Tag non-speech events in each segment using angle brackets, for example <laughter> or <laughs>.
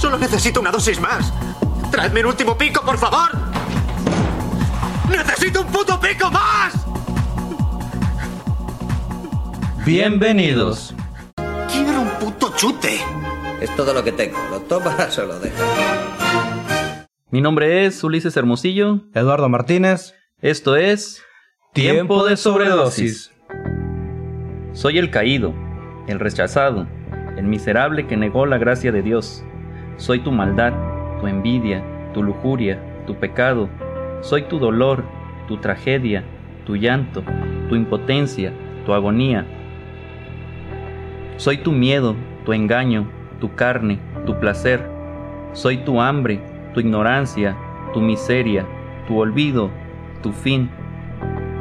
Solo necesito una dosis más. Traedme un último pico, por favor. ¡Necesito un puto pico más! Bienvenidos. Quiero un puto chute. Es todo lo que tengo. Lo tomas <laughs> o lo dejas. Mi nombre es Ulises Hermosillo. Eduardo Martínez. Esto es Tiempo de sobredosis. Soy el caído, el rechazado, el miserable que negó la gracia de Dios. Soy tu maldad, tu envidia, tu lujuria, tu pecado. Soy tu dolor, tu tragedia, tu llanto, tu impotencia, tu agonía. Soy tu miedo, tu engaño, tu carne, tu placer. Soy tu hambre, tu ignorancia, tu miseria, tu olvido, tu fin.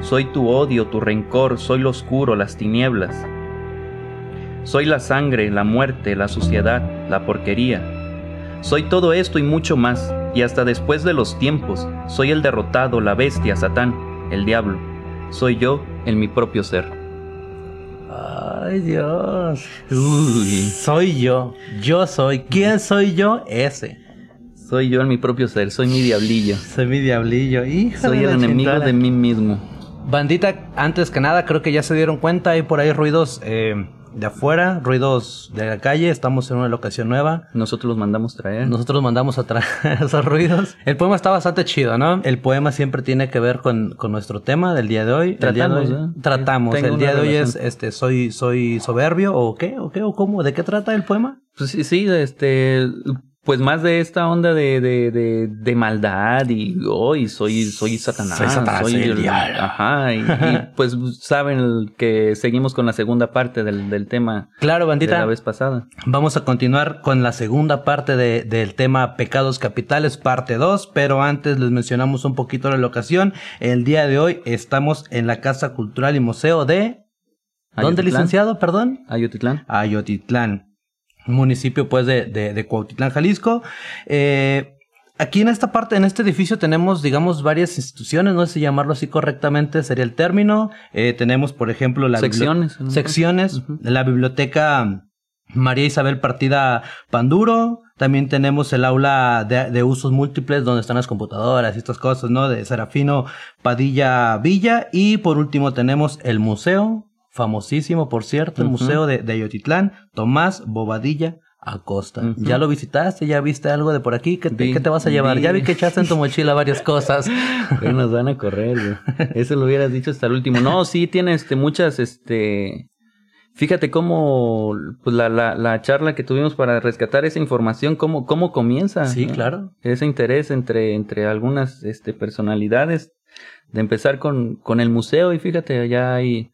Soy tu odio, tu rencor, soy lo oscuro, las tinieblas. Soy la sangre, la muerte, la suciedad, la porquería. Soy todo esto y mucho más, y hasta después de los tiempos, soy el derrotado, la bestia, Satán, el diablo. Soy yo en mi propio ser. Ay, Dios. Soy yo. Yo soy. ¿Quién soy yo? Ese. Soy yo en mi propio ser, soy mi diablillo. Soy mi diablillo. Hija Soy el enemigo de mí mismo. Bandita, antes que nada, creo que ya se dieron cuenta. Hay por ahí ruidos eh, de afuera, ruidos de la calle. Estamos en una locación nueva. Nosotros los mandamos traer. Nosotros mandamos a traer <laughs> esos ruidos. El poema está bastante chido, ¿no? El poema siempre tiene que ver con, con nuestro tema del día de hoy. El día de Tratamos, hoy- ¿eh? Tratamos. Tengo el día de hoy es, este, soy, soy soberbio o qué, o qué, o cómo, ¿de qué trata el poema? Pues sí, sí, este, pues más de esta onda de, de, de, de maldad y hoy soy, soy Satanás. Soy Satanás, soy el diablo. Ajá, y, y, <laughs> pues saben que seguimos con la segunda parte del, del tema Claro, de bandita. la vez pasada. Vamos a continuar con la segunda parte de- del tema Pecados Capitales, parte 2, pero antes les mencionamos un poquito la locación. El día de hoy estamos en la Casa Cultural y Museo de... ¿Dónde, Ayotitlán. licenciado? Perdón. Ayotitlán. Ayotitlán, municipio pues de, de, de Cuautitlán, Jalisco. Eh, aquí en esta parte, en este edificio tenemos, digamos, varias instituciones, no sé si llamarlo así correctamente sería el término. Eh, tenemos, por ejemplo, la bibli- Secciones, ¿no? secciones, la biblioteca María Isabel Partida Panduro. También tenemos el aula de, de usos múltiples donde están las computadoras y estas cosas, ¿no? De Serafino Padilla Villa. Y por último tenemos el museo, famosísimo, por cierto, el museo de, de Ayotitlán, Tomás Bobadilla Acosta. ¿Ya lo visitaste? ¿Ya viste algo de por aquí? ¿Qué te, Vi- qué te vas a llevar? vi- Ya vi que echaste en tu mochila varias cosas. <laughs> Nos van a correr, güey. Eso lo hubieras dicho hasta el último. No, sí, tiene este, muchas, este... Fíjate cómo pues, la, la, la charla que tuvimos para rescatar esa información, cómo, cómo comienza. Sí, ¿no? claro. Ese interés entre, entre algunas este, personalidades de empezar con, con el museo y fíjate, ya hay...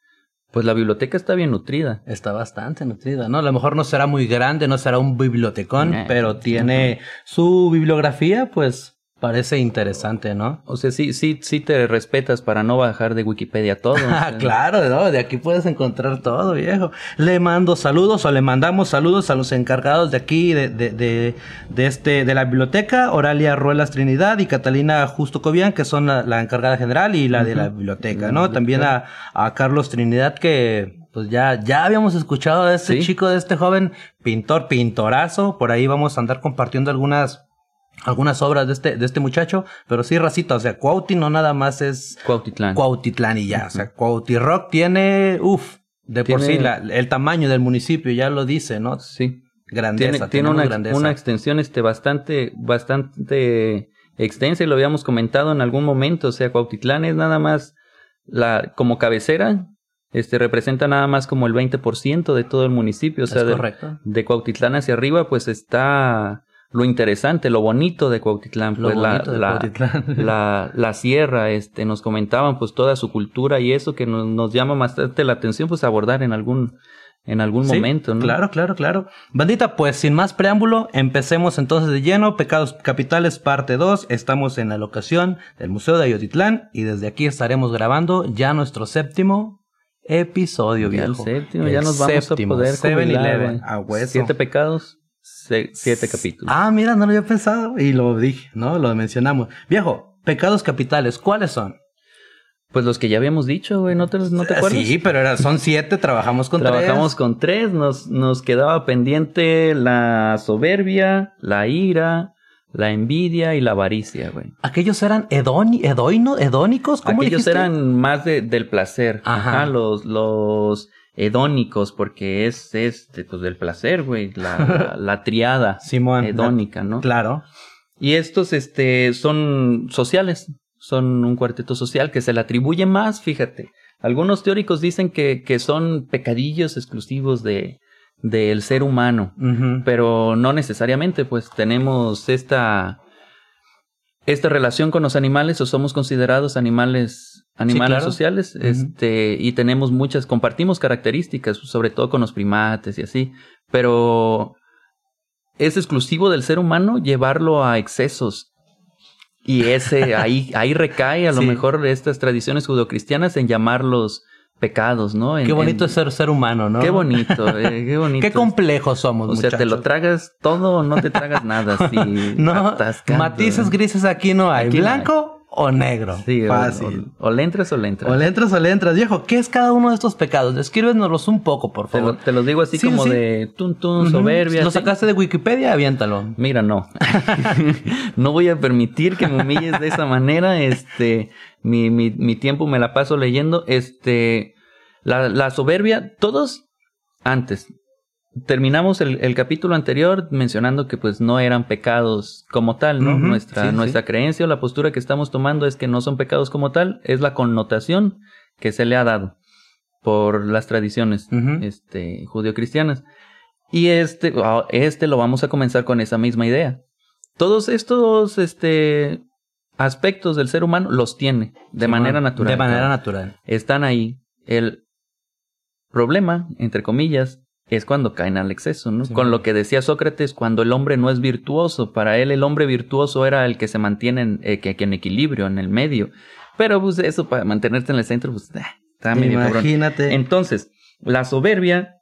Pues la biblioteca está bien nutrida. Está bastante nutrida, ¿no? A lo mejor no será muy grande, no será un bibliotecón, Eh, pero tiene su bibliografía, pues parece interesante, ¿no? O sea, sí, sí, sí te respetas para no bajar de Wikipedia todo. Ah, <laughs> claro, ¿no? De aquí puedes encontrar todo, viejo. Le mando saludos o le mandamos saludos a los encargados de aquí, de, de, de, de este, de la biblioteca, Oralia Ruelas Trinidad y Catalina Justo Cobian, que son la, la encargada general y la de la biblioteca, ¿no? También a, a Carlos Trinidad, que pues ya, ya habíamos escuchado de este Sí. chico, de este joven pintor, pintorazo. Por ahí vamos a andar compartiendo algunas algunas obras de este, de este muchacho, pero sí, racita, o sea, Cuauti no nada más es Cuautitlán. Cuautitlán y ya. O sea, Cuautiroc tiene, uff, de por sí, la- el tamaño del municipio ya lo dice, ¿no? Sí. Grandeza, tiene, tiene una, grandeza. extensión este bastante bastante extensa y lo habíamos comentado en algún momento, o sea, Cuautitlán es nada más la como cabecera, este representa nada más como el 20% de todo el municipio, o sea, de, de Cuautitlán hacia arriba pues está lo interesante, lo bonito de Cuautitlán, Lo pues la, de la, Cuautitlán. <laughs> la, la sierra, este, nos comentaban pues toda su cultura y eso que nos, nos llama bastante la atención pues abordar en algún en algún Sí, momento, ¿no? Claro, claro, claro. Bandita, pues sin más preámbulo, empecemos entonces de lleno. Pecados Capitales, parte 2. Estamos en la locación del Museo de Ayotitlán y desde aquí estaremos grabando ya nuestro séptimo episodio, Ya el viejo. séptimo, El ya nos vamos séptimo, a poder jubilar, 7-Eleven, güey. a hueso. Siete pecados, siete capítulos. Ah, mira, no lo había pensado y lo dije, ¿no? Lo mencionamos. Viejo, pecados capitales, ¿cuáles son? Pues los que ya habíamos dicho, güey, ¿no te, no te acuerdas? Sí, pero era- son siete, trabajamos con Trabajamos tres. con tres, nos, nos quedaba pendiente la soberbia, la ira, la envidia y la avaricia, güey. Aquellos eran edoni, edoino, edónicos, ¿cómo Aquellos dijiste? eran más de- del placer. Ajá. Ajá. los, los hedónicos, porque es, es de- pues, del placer, güey. La, <laughs> la, la triada Simón. hedónica, ¿no? Claro. Y estos, este, son sociales. Son un cuarteto social que se le atribuye más, fíjate. Algunos teóricos dicen que, que son pecadillos exclusivos de, del ser humano. Pero no necesariamente, pues tenemos esta, esta relación con los animales o somos considerados animales, animales claro. sociales, este, y tenemos muchas, compartimos características, sobre todo con los primates y así, pero es exclusivo del ser humano llevarlo a excesos. Y ese, <laughs> ahí, ahí recae a lo mejor estas tradiciones judocristianas en llamarlos pecados, ¿no? En- Qué bonito en- es ser ser humano, ¿no? Qué bonito, eh, qué <laughs> bonito. Qué complejos somos, O sea, te lo tragas todo o no te tragas nada. <laughs> Sí, No, atascando. matices grises aquí no hay. Aquí no ¿Blanco o negro? Sí, o- Fácil. O, o le entras o le entras. O le entras o le entras. Viejo, ¿qué es cada uno de estos pecados? Descríbenoslos un poco, por te, favor. lo, te lo digo así Sí, como sí. de tun tun, Ujú. soberbia. ¿Lo sacaste de Wikipedia? Aviéntalo. Mira, no. <laughs> <laughs> no voy a permitir que me humilles de esa manera. Este, mi, mi, mi tiempo me la paso leyendo. Este, la, la soberbia, todos antes. Terminamos el, el capítulo anterior mencionando que pues no eran pecados como tal, ¿no? Nuestra, sí, sí. nuestra creencia o la postura que estamos tomando es que no son pecados como tal, es la connotación que se le ha dado por las tradiciones este, judio-cristianas. Y este, ah, este lo vamos a comenzar con esa misma idea. Todos estos este, aspectos del ser humano los tiene de manera natural. De manera natural. Están ahí. El problema, entre comillas, es cuando caen al exceso, ¿no? Con lo que decía Sócrates, cuando el hombre no es virtuoso. Para él el hombre virtuoso era el que se mantiene en, eh, que, que en equilibrio, en el medio. Pero pues eso para mantenerte en el centro, pues ah, está medio cabrón. Imagínate. Entonces, la soberbia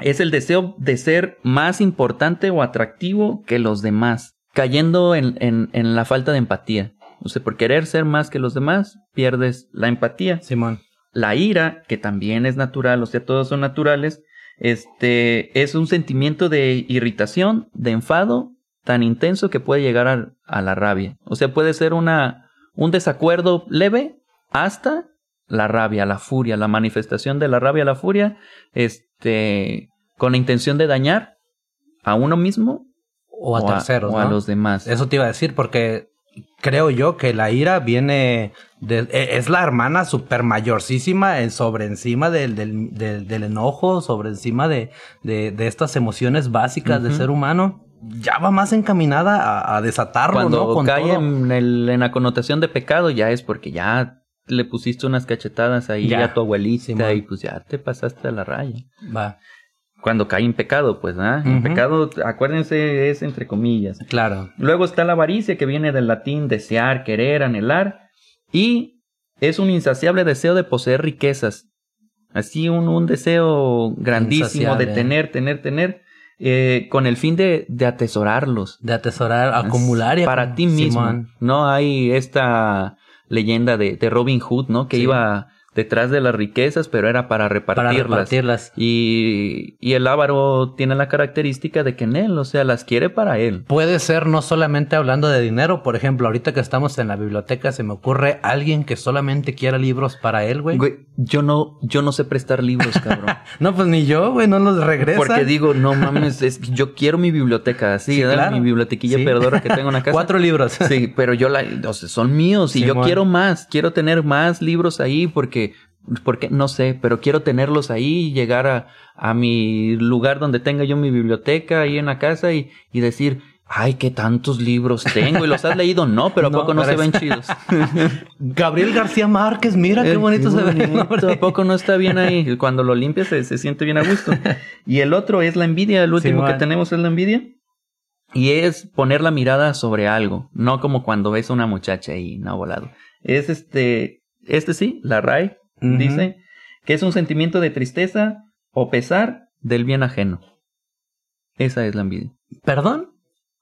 es el deseo de ser más importante o atractivo que los demás, cayendo en, en- en la falta de empatía. O sea, por querer ser más que los demás, pierdes la empatía. Simón. La ira, que también es natural, o sea, todos son naturales, este, es un sentimiento de irritación, de enfado, tan intenso que puede llegar a, a la rabia. O sea, puede ser una, un desacuerdo leve hasta la rabia, la furia, la manifestación de la rabia, la furia, este, con la intención de dañar a uno mismo O a terceros, o a los demás. Eso te iba a decir porque creo yo que la ira viene de, e- es la hermana super mayorcísima en- sobre encima del, del, del- del enojo, sobre encima de, de, de estas emociones básicas del Ujú. ser humano. Ya va más encaminada a, a desatarlo, Cuando ¿no? Con cae todo. en, el- en la connotación de pecado, ya es porque ya le pusiste unas cachetadas ahí Ya. a tu abuelita y pues ya te pasaste a la raya. Va, Cuando cae en pecado, pues, ¿ah? En Ujú. pecado, acuérdense, es entre comillas. claro. Luego está la avaricia, que viene del latín desear, querer, anhelar. Y es un insaciable deseo de poseer riquezas. Así un, un deseo grandísimo Insaciable. de tener, tener, tener, eh, con el fin de, de atesorarlos. De atesorar, acumular y para ti mismo. Simón. No hay esta leyenda de, de Robin Hood, ¿no? Que Sí. iba detrás de las riquezas, pero era para Para repartirlas. repartirlas. Y, y el avaro tiene la característica de que en él, o sea, las quiere para él. Puede ser no solamente hablando de dinero, por ejemplo, ahorita que estamos en la biblioteca se me ocurre alguien que solamente quiera libros para él, güey. Güey, yo no, yo no sé prestar libros, cabrón. <laughs> No, pues ni yo, güey, no los regresa. Porque digo, no mames, es que yo quiero mi biblioteca así, Sí, claro. Mi bibliotequilla Sí. perdedora que tengo en la <laughs> casa. Cuatro libros. Sí, pero yo la, o sea, son míos y yo quiero más, quiero tener más libros ahí porque, porque no sé, pero quiero tenerlos ahí y llegar a, a mi lugar donde tenga yo mi biblioteca ahí en la casa y, y decir, Ay, qué tantos libros tengo. ¿Y los has leído? No, pero ¿a <laughs> poco no se ven chidos? <laughs> Gabriel García Márquez, mira qué Eh, bonito se ve. ¿A poco no está bien ahí? Cuando lo limpias se, se siente bien a gusto. Y el otro es la envidia. El último que tenemos es la envidia. Y es poner la mirada sobre algo. No como cuando ves a una muchacha ahí, no volado. Es este, este sí, la RAE Dice que es un sentimiento de tristeza o pesar del bien ajeno. Esa es la envidia. ¿Perdón?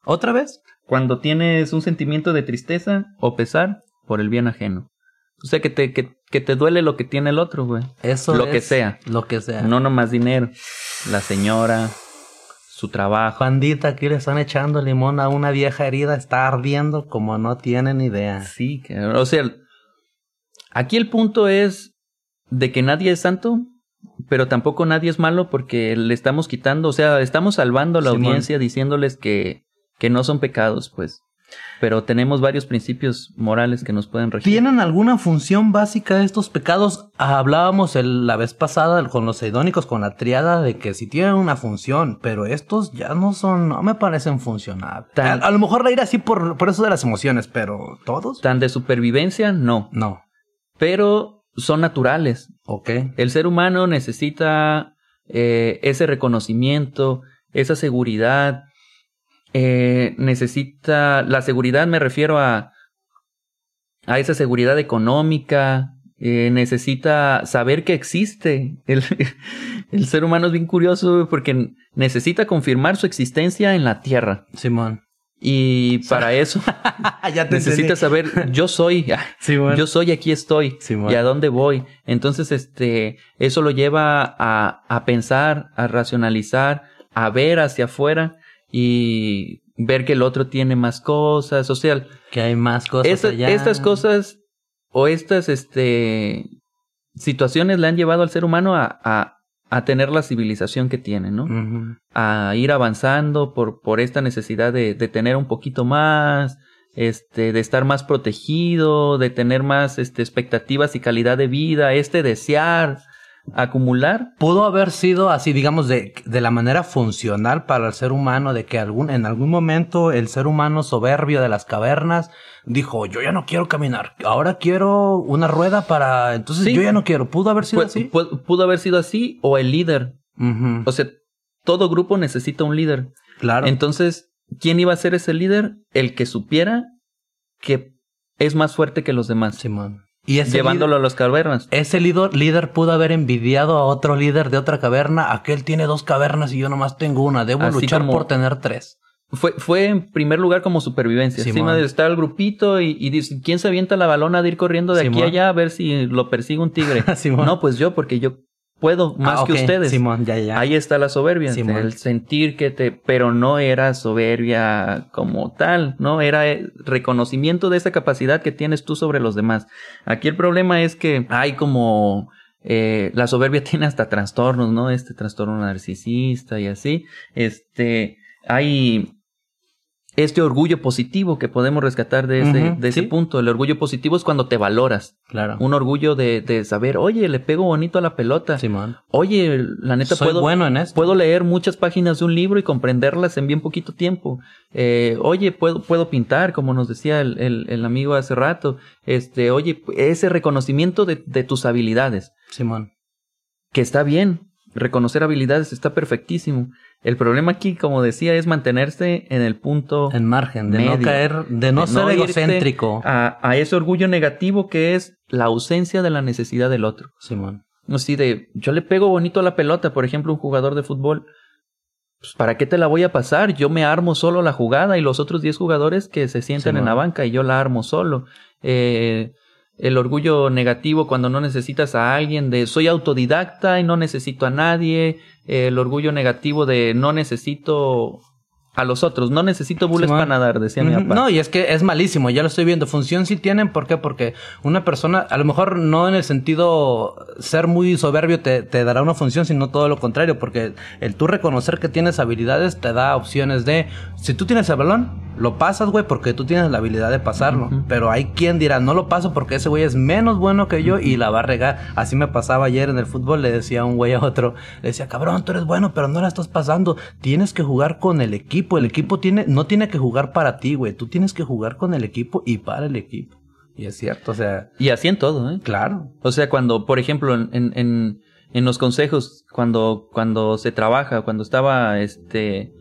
¿Otra vez? Cuando tienes un sentimiento de tristeza o pesar por el bien ajeno. O sea, que te, que, que te duele lo que tiene el otro, güey. Eso Lo que es sea. Lo que sea. No nomás dinero. La señora, su trabajo. Pandita, aquí le están echando limón a una vieja herida, está ardiendo como no tienen idea. Sí, que, o sea, aquí el punto es de que nadie es santo, pero tampoco nadie es malo porque le estamos quitando, o sea, estamos salvando a la Simón. audiencia diciéndoles que, que no son pecados, pues. Pero tenemos varios principios morales que nos pueden regir. ¿Tienen alguna función básica estos pecados? Hablábamos el- la vez pasada con los hedónicos, con la triada, de que si tienen una función, pero estos ya no son, no me parecen funcionables. A, lo mejor la ira sí por, por eso de las emociones, pero ¿todos? Tan de supervivencia, no. No. Pero son naturales. Ok. El ser humano necesita eh, ese reconocimiento, esa seguridad. eh, necesita. La seguridad me refiero a. a esa seguridad económica. eh, necesita saber que existe. El, <laughs> el ser humano es bien curioso porque necesita confirmar su existencia en la tierra. Simón. Y para eso <laughs> ya te necesita entendí. saber, yo soy. <laughs> Yo soy, aquí estoy. ¿Y a dónde voy? Entonces, este, eso lo lleva a, a pensar, a racionalizar, a ver hacia afuera y ver que el otro tiene más cosas. O sea, Que hay más cosas esta- allá. estas cosas o estas, este, situaciones le han llevado al ser humano a, a, a tener la civilización que tiene, ¿no? A ir avanzando por, por esta necesidad de, de tener un poquito más, este, de estar más protegido, de tener más este, expectativas y calidad de vida, este desear acumular. Pudo haber sido así, digamos, de, de la manera funcional para el ser humano, de que algún, en algún momento el ser humano soberbio de las cavernas dijo, yo ya no quiero caminar, ahora quiero una rueda para... Entonces Sí. yo ya no quiero. ¿Pudo haber sido Pu- así? pu- pudo haber sido así o el líder. O sea, todo grupo necesita un líder. claro. Entonces, ¿quién iba a ser ese líder? El que supiera que es más fuerte que los demás. Simón. Y llevándolo líder, a las cavernas. ese líder, líder pudo haber envidiado a otro líder de otra caverna. Aquel tiene dos cavernas y yo nomás tengo una. Debo Así luchar como- por tener tres. Fue, fue en primer lugar como supervivencia. Simón. Encima de estar el grupito y, y dice, ¿quién se avienta la balona de ir corriendo de aquí a allá a ver si lo persigue un tigre? <laughs> Simón. No, pues yo, porque yo puedo más Ah, que ok, ustedes. Simón, ya, ya. Ahí está la soberbia, Simón. el sentir que te, pero no era soberbia como tal, ¿no? Era eh, reconocimiento de esa capacidad que tienes tú sobre los demás. Aquí el problema es que hay como, eh, la soberbia <laughs> tiene hasta trastornos, ¿no? Este trastorno narcisista y así. Este, hay este orgullo positivo que podemos rescatar de ese, de ese sí. punto. El orgullo positivo es cuando te valoras. Claro. Un orgullo de, de saber, oye, le pego bonito a la pelota. Simón. Oye, la neta Soy puedo, bueno en esto. puedo leer muchas páginas de un libro y comprenderlas en bien poquito tiempo. Eh, oye, puedo, puedo pintar, como nos decía el, el, el amigo hace rato. Este, oye, ese reconocimiento de, de tus habilidades, Simón. que está bien. Reconocer habilidades está perfectísimo. El problema aquí, como decía, es mantenerse en el punto En margen, de no caer, de no De ser egocéntrico. A, a ese orgullo negativo que es la ausencia de la necesidad del otro. Simón. Así de, yo le pego bonito a la pelota, por ejemplo, un jugador de fútbol. Pues, ¿para qué te la voy a pasar? Yo me armo solo la jugada y los otros 10 jugadores que se sientan en Simón. la banca y yo la armo solo. Eh, el orgullo negativo cuando no necesitas a alguien de soy autodidacta y no necesito a nadie. el orgullo negativo de no necesito a los otros, no necesito bules para nadar, decía mi papá. No, y es que es malísimo, ya lo estoy viendo. Función sí tienen, ¿por qué? Porque una persona, a lo mejor no en el sentido ser muy soberbio te, te dará una función, sino todo lo contrario, porque el tú reconocer que tienes habilidades te da opciones de, si tú tienes el balón, Lo pasas, güey, porque tú tienes la habilidad de pasarlo. Pero hay quien dirá, no lo paso porque ese güey es menos bueno que yo y la va a regar. Así me pasaba ayer en el fútbol, le decía un güey a otro, le decía, cabrón, tú eres bueno, pero no la estás pasando. Tienes que jugar con el equipo. El equipo tiene, no tiene que jugar para ti, güey. Tú tienes que jugar con el equipo y para el equipo. Y es cierto, o sea, Y así en todo, ¿eh? claro. O sea, cuando, por ejemplo, en, en, en, en los consejos, cuando, cuando se trabaja, cuando estaba, este,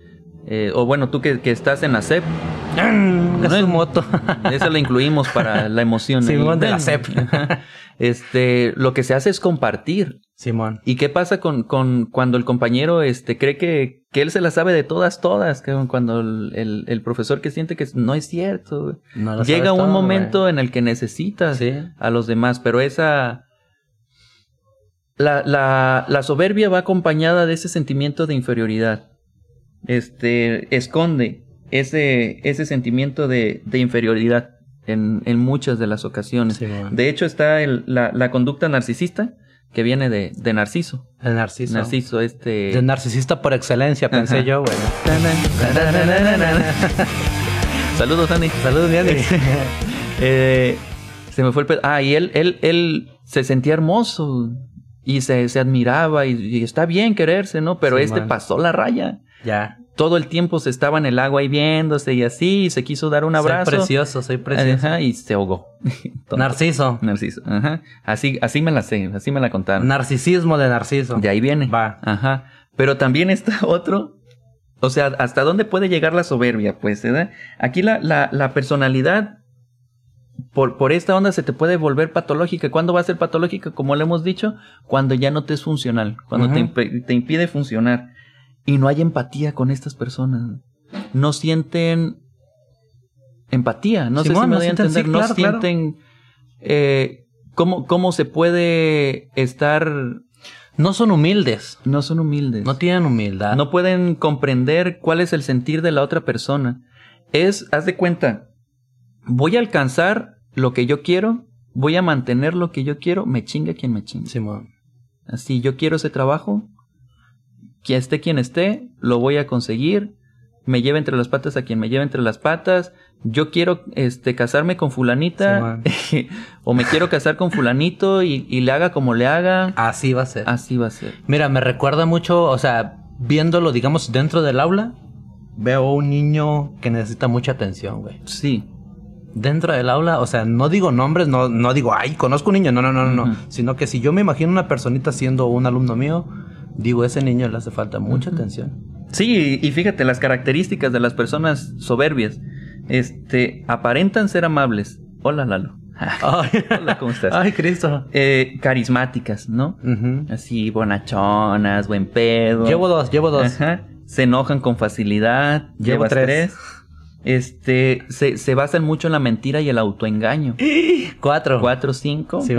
eh, o bueno, tú que, que estás en la CEP, Es su moto. <laughs> esa la incluimos para la emoción. Simón de la CEP. <laughs> Este, lo que se hace es compartir. Simón. ¿Y qué pasa con, con cuando el compañero este, cree que, que él se la sabe de todas, todas? Cuando el, el, el profesor que siente que no es cierto. No Llega un todo, momento en el que necesitas Sí. a los demás, pero esa... La, la, la soberbia va acompañada de ese sentimiento de inferioridad. Este, esconde ese, ese sentimiento de, de inferioridad en, en muchas de las ocasiones. De hecho, está el- la, la conducta narcisista que viene de, de Narciso. El narciso. Narciso, este... El narcisista por excelencia, pensé yo, güey. <laughs> Saludos, Andy. Saludos, Diana. <laughs> Eh, se me fue el pedo. Ah, y él, él, él se sentía hermoso y se, se admiraba y, y está bien quererse, ¿no? Pero Sí, este man. pasó la raya. Ya. Todo el tiempo se estaba en el agua ahí viéndose y así, y se quiso dar un abrazo. Soy precioso, soy precioso. Ajá, y se ahogó. <laughs> Narciso. Narciso. Ajá. Así, así me la sé, así me la contaron. Narcisismo de narciso. De ahí viene. Va. Ajá. Pero también está <laughs> otro. O sea, ¿hasta dónde puede llegar la soberbia? Pues, ¿verdad? Aquí la, la, la personalidad, por, por esta onda, se te puede volver patológica. ¿Cuándo va a ser patológica? Como lo hemos dicho, cuando ya no te es funcional, cuando te, te impide funcionar. Y no hay empatía con estas personas. No sienten empatía. No sé si me no doy a entender. sí, no claro. sienten eh, cómo, cómo se puede estar No son humildes. no son humildes. No tienen humildad. No pueden comprender cuál es el sentir de la otra persona. Es, haz de cuenta, voy a alcanzar lo que yo quiero, voy a mantener lo que yo quiero, me chinga quien me chinga. Simón. Así, yo quiero ese trabajo, que esté quien esté, lo voy a conseguir, me lleve entre las patas a quien me lleve entre las patas, yo quiero este casarme con fulanita, <laughs> o me quiero casar con fulanito y, y le haga como le haga, Así va a ser. así va a ser. Mira, me recuerda mucho, o sea, viéndolo, digamos, dentro del aula, veo un niño que necesita mucha atención, güey. Sí, Dentro del aula, o sea, no digo nombres, no, no digo, ay, conozco un niño, no, no, no, no. Sino que si yo me imagino una personita siendo un alumno mío, digo, ese niño le hace falta mucha atención. Sí, y fíjate, las características de las personas soberbias, este, aparentan ser amables. Hola, Lalo. <laughs> Ay, Hola, ¿cómo estás? Ay, Cristo. Eh, carismáticas, ¿no? Ujú. Así, bonachonas, buen pedo. Llevo dos, llevo dos. Ajá. Se enojan con facilidad. Llevo tres. Este, se, se basan mucho en la mentira y el autoengaño. <gasps> Cuatro. Cuatro, cinco. Sí,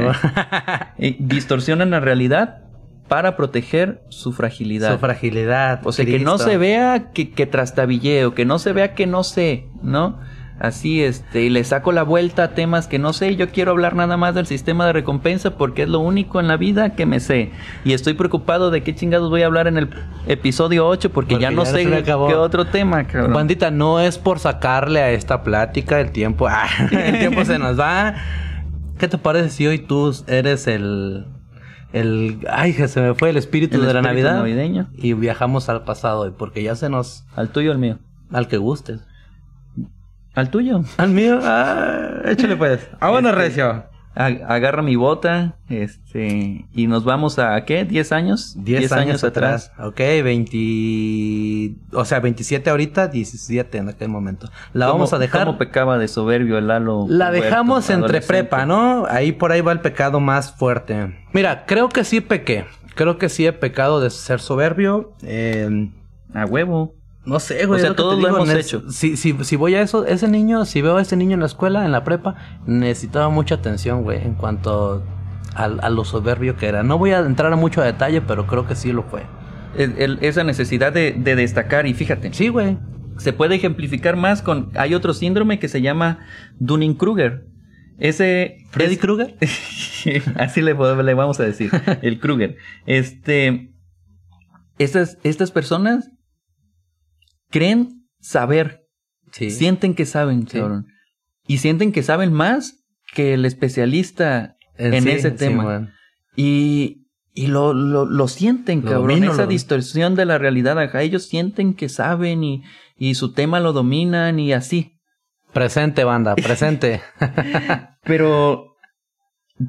<laughs> eh, distorsionan la realidad para proteger su fragilidad. Su fragilidad. O sea, que no se vea que, que trastabilleo, que no se vea que no sé, ¿no? Así, este, y le saco la vuelta a temas que no sé, yo quiero hablar nada más del sistema de recompensa porque es lo único en la vida que me sé. Y estoy preocupado de qué chingados voy a hablar en el episodio 8 porque, Porque ya no ya sé qué otro tema, cabrón. Bandita, no es por sacarle a esta plática el tiempo. Ah, <laughs> el tiempo se nos va. ¿Qué te parece si hoy tú eres el. El ay, se me fue el espíritu El de la Navidad? navideño. Y viajamos al pasado hoy, porque ya se nos. ¿Al tuyo o al mío? al que gustes. ¿Al tuyo? Al mío, ah, échale pues. Vámonos, Este, Recio. Agarra mi bota, este, y nos vamos a, ¿qué? ¿10 años? 10 años, atrás. Ok, 20. O sea, 27 ahorita, 17 en aquel momento. La ¿Cómo- vamos a dejar. ¿Cómo pecaba de soberbio el Lalo? La Huerto, dejamos entre prepa, ¿no? Ahí por ahí va el pecado más fuerte. Mira, creo que sí pequé. Creo que sí he pecado de ser soberbio. Eh, A huevo. No sé, güey. O sea, que todos lo digo, hemos hecho. Si, si, si voy a eso, ese niño, si veo a ese niño en la escuela, en la prepa, necesitaba mucha atención, güey, en cuanto a, a lo soberbio que era. No voy a entrar a mucho detalle, pero creo que sí lo fue. El- el- esa necesidad de, de destacar, y fíjate, Sí, güey. se puede ejemplificar más con. Hay otro síndrome que se llama Dunning-Kruger. Ese. ¿Freddy es- Krueger? <laughs> Así le, le vamos a decir. El Kruger. Este. Estas, estas personas creen saber Sí. Sienten que saben, Sí. cabrón. Y sienten que saben más que el especialista en sí, ese tema. Y, y lo, lo, lo sienten, Lo cabrón. domino, esa distorsión de la realidad. Ajá, ellos sienten que saben y, y su tema lo dominan y así. Presente, banda, presente. <laughs> <laughs> Pero,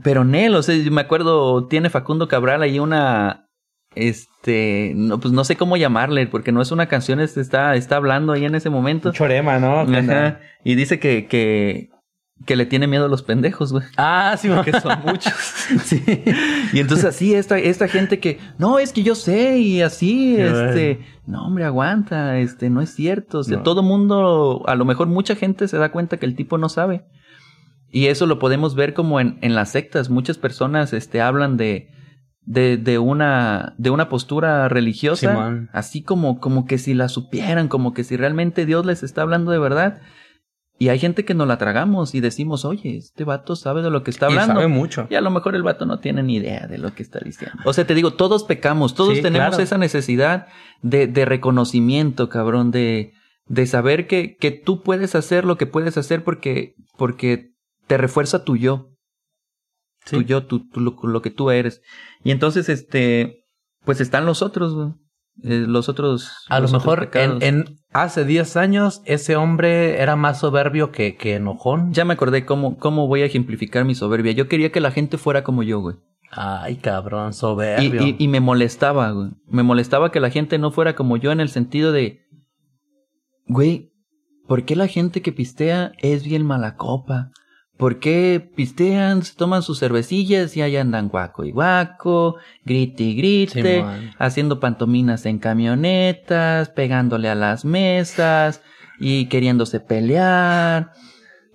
pero Nel, o sea, yo me acuerdo, tiene Facundo Cabral ahí una, este, no, pues no sé cómo llamarle, porque no es una canción, es- está, está hablando ahí en ese momento. Chorema, ¿no? Ajá, y dice que, que, que le tiene miedo a los pendejos, güey. Ah, sí, man. Que son muchos. <laughs> sí. Y entonces así esta, esta gente que, no, es que yo sé y así, Qué este, no hombre, aguanta, este, no es cierto. O sea, No. todo mundo, a lo mejor mucha gente se da cuenta que el tipo no sabe. Y eso lo podemos ver como en, en las sectas. Muchas personas, este, hablan de, de, de una, de una postura religiosa, Simón. así como, como que si la supieran, como que si realmente Dios les está hablando de verdad. Y hay gente que nos la tragamos y decimos, oye, este vato sabe de lo que está Y hablando. sabe mucho. Y a lo mejor el vato no tiene ni idea de lo que está diciendo. O sea, te digo, todos pecamos, todos Sí, tenemos claro. esa necesidad de, de reconocimiento, cabrón, de, de saber que, que tú puedes hacer lo que puedes hacer porque, porque te refuerza tu yo. Sí. Tu yo, tu, tu- lo, lo que tú eres. Y entonces, este, pues están los otros, güey. Eh, los otros. A lo los mejor en, hace 10 años ese hombre era más soberbio que, que enojón. Ya me acordé cómo, cómo voy a ejemplificar mi soberbia. Yo quería que la gente fuera como yo, güey. Ay, cabrón, Y, soberbio. y, y me molestaba, güey. Me molestaba que la gente no fuera como yo en el sentido de, güey, ¿por qué la gente que pistea es bien mala copa? ¿Por qué pistean, se toman sus cervecillas y ahí andan guaco y guaco, grite y grite, haciendo pantominas en camionetas, pegándole a las mesas y queriéndose pelear?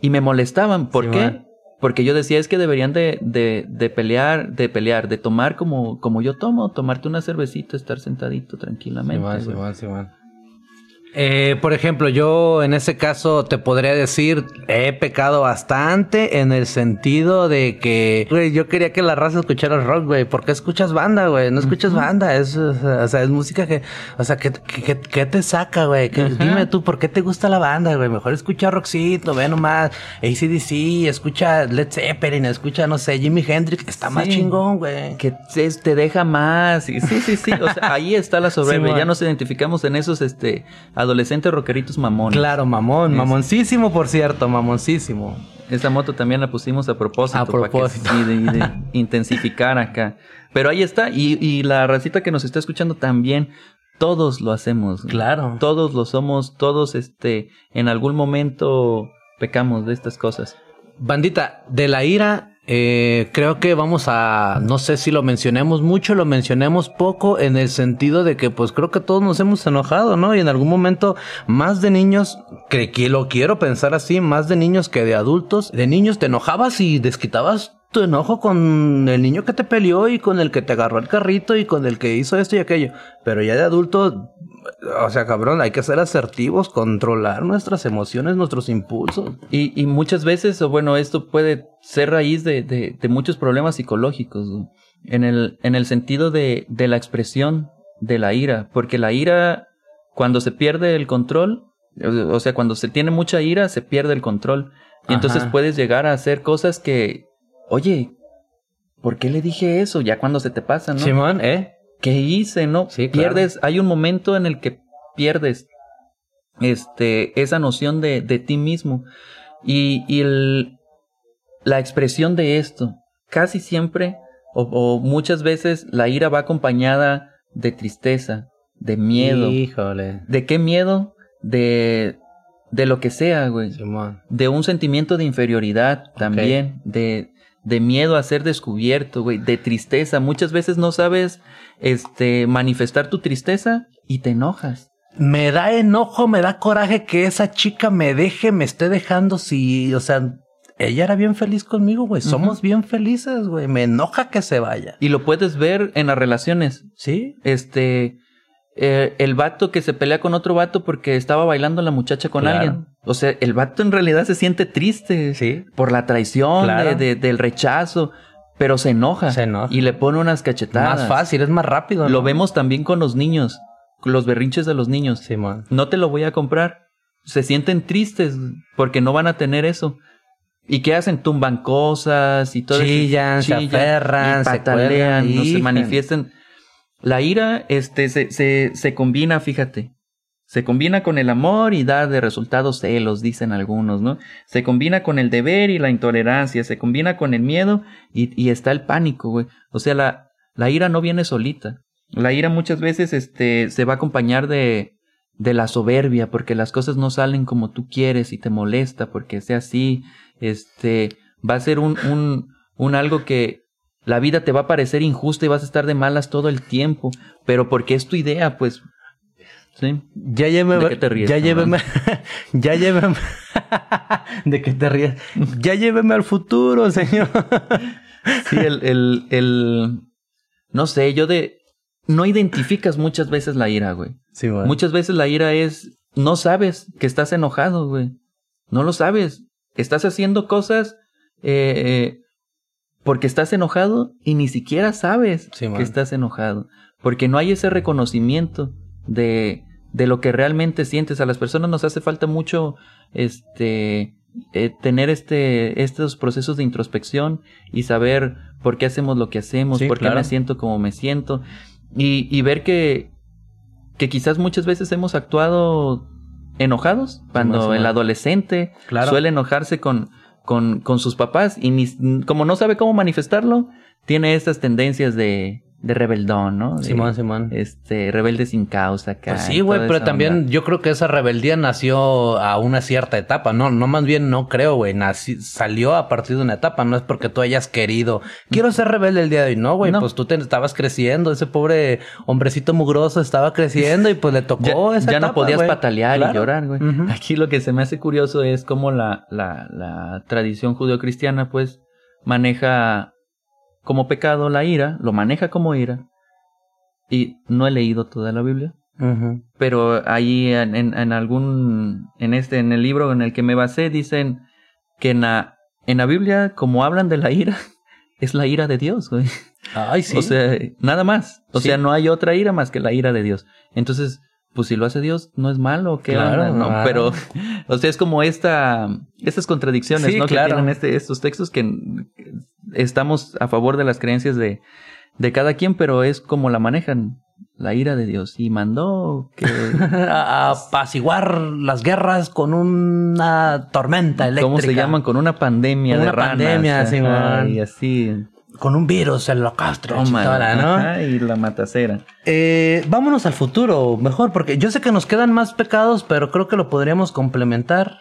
Y me molestaban. ¿Por qué? Porque yo decía es que deberían de, de, de pelear, de pelear, de tomar como, como yo tomo, tomarte una cervecita, estar sentadito tranquilamente. Simón, güey. Simón, Simón. Eh, por ejemplo, yo en ese caso te podría decir, he pecado bastante en el sentido de que, güey, yo quería que la raza escuchara rock, güey. ¿Por qué escuchas banda, güey? No escuchas banda, es, o sea, es música que, o sea, ¿qué, qué, qué te saca, güey? Que- Dime tú, ¿por qué te gusta la banda, güey? Mejor escucha rockcito, ve nomás, ACDC, escucha Led Zeppelin, escucha, no sé, Jimi Hendrix, está más chingón, güey. Que te, te deja más. Y sí, sí, sí. O sea, ahí está la. Simón. ya nos identificamos en esos este adolescentes rockeritos mamones. Claro, mamón, Es- mamoncísimo, por cierto, mamoncísimo. Esa moto también la pusimos a propósito. A para que propósito. sí, de, de <laughs> intensificar acá. Pero ahí está. Y, y la racita que nos está escuchando también. Todos lo hacemos. Claro. Todos lo somos. Todos, este, en algún momento pecamos de estas cosas. Bandita, de la ira, eh, creo que vamos a, no sé si lo mencionemos mucho, lo mencionemos poco, en el sentido de que pues creo que todos nos hemos enojado, ¿no? Y en algún momento, más de niños, que, que lo quiero pensar así, más de niños que de adultos, de niños te enojabas y desquitabas tu enojo con el niño que te peleó y con el que te agarró el carrito y con el que hizo esto y aquello. Pero ya de adulto, o sea, cabrón, hay que ser asertivos, controlar nuestras emociones, nuestros impulsos. Y, y muchas veces, o bueno, esto puede ser raíz de, de, de muchos problemas psicológicos, en el, en el sentido de, de la expresión de la ira, porque la ira, cuando se pierde el control, o o sea, cuando se tiene mucha ira, se pierde el control. Y Ajá. entonces puedes llegar a hacer cosas que, oye, ¿por qué le dije eso? Ya cuando se te pasa, ¿no? Simón, ¿eh? ¿Qué hice, no? Sí, claro. Pierdes, hay un momento en el que pierdes este, esa noción de, de ti mismo. Y, y el- la expresión de esto, casi siempre, o, o muchas veces, la ira va acompañada de tristeza, de miedo. Híjole. ¿De qué miedo? De, de lo que sea, güey Simón. de un sentimiento de inferioridad también, de, de miedo a ser descubierto, güey, de tristeza. Muchas veces no sabes este manifestar tu tristeza y te enojas. Me da enojo, me da coraje que esa chica me deje, me esté dejando si, o sea, ella era bien feliz conmigo, güey. Somos bien felices, güey. Me enoja que se vaya. Y lo puedes ver en las relaciones. ¿Sí? Este eh, el vato que se pelea con otro vato porque estaba bailando la muchacha con Claro. alguien. O sea, el vato en realidad se siente triste Sí. por la traición, Claro. de- de- del rechazo, pero se enoja, Se enoja. y le pone unas cachetadas. Más fácil, es más rápido. ¿no? Lo vemos también con los niños, con los berrinches de los niños. Simón. No te lo voy a comprar. se sienten tristes porque no van a tener eso. ¿Y qué hacen? Tumban cosas y todo eso. Chillan, se aferran, y se patalean, cuelgan, no se manifiestan. La ira este, se, se, se combina, fíjate. Se combina con el amor y da de resultados celos, dicen algunos, ¿no? Se combina con el deber y la intolerancia, se combina con el miedo y, y está el pánico, güey. O sea, la, la ira no viene solita. La ira muchas veces este, se va a acompañar de, de la soberbia, porque las cosas no salen como tú quieres y te molesta porque sea así. Este, va a ser un, un, un algo que la vida te va a parecer injusta y vas a estar de malas todo el tiempo, pero porque es tu idea, pues. Sí. Ya lléveme, ¿De qué te ríes, ya lléveme, <laughs> ya lléveme, <laughs> de que te ríes, ya lléveme al futuro, señor. <laughs> Sí, el, el, el, no sé, yo de, no identificas muchas veces la ira, güey. Sí, güey. Muchas veces la ira es, no sabes que estás enojado, güey. No lo sabes. Estás haciendo cosas eh, porque estás enojado y ni siquiera sabes Sí, que estás enojado. Porque no hay ese reconocimiento de, de lo que realmente sientes. A las personas nos hace falta mucho este eh, tener este estos procesos de introspección y saber por qué hacemos lo que hacemos, Sí, por qué me siento como me siento y, y ver que que quizás muchas veces hemos actuado enojados cuando sí, el adolescente Claro. suele enojarse con, con, con sus papás y ni, como no sabe cómo manifestarlo, tiene estas tendencias de, de rebeldón, ¿no? De, Simón, Simón. Este, rebelde sin causa acá. Pues sí, güey, pero también onda. yo creo que esa rebeldía nació a una cierta etapa. No, no más bien no creo, güey. Salió a partir de una etapa. No es porque tú hayas querido. Quiero ser rebelde el día de hoy. No, güey. No. Pues tú te estabas creciendo. Ese pobre hombrecito mugroso estaba creciendo y pues le <laughs> tocó ya, esa ya no podías güey. patalear Claro. y llorar, güey. Aquí lo que se me hace curioso es cómo la, la, la tradición judeocristiana, pues, maneja como pecado la ira, lo maneja como ira. Y no he leído toda la Biblia. Pero ahí en, en, en algún en este en el libro en el que me basé dicen que en la en la Biblia como hablan de la ira <laughs> es la ira de Dios güey Ay, sí. o sea nada más o Sí. sea no hay otra ira más que la ira de Dios entonces pues si lo hace Dios no es malo qué Claro, onda? no pero o sea es como esta estas contradicciones Sí, no claro. que tienen este estos textos que estamos a favor de las creencias de de cada quien pero es como la manejan la ira de Dios y mandó que <laughs> a apaciguar las guerras con una tormenta eléctrica. ¿Cómo se llaman? Con una pandemia Con de una ranas. pandemia, Simón. Y así. Con un virus, holocausto, la Toma, chitola, ¿no? ajá, y la matacera. Eh, vámonos al futuro, mejor, porque yo sé que nos quedan más pecados, pero creo que lo podríamos complementar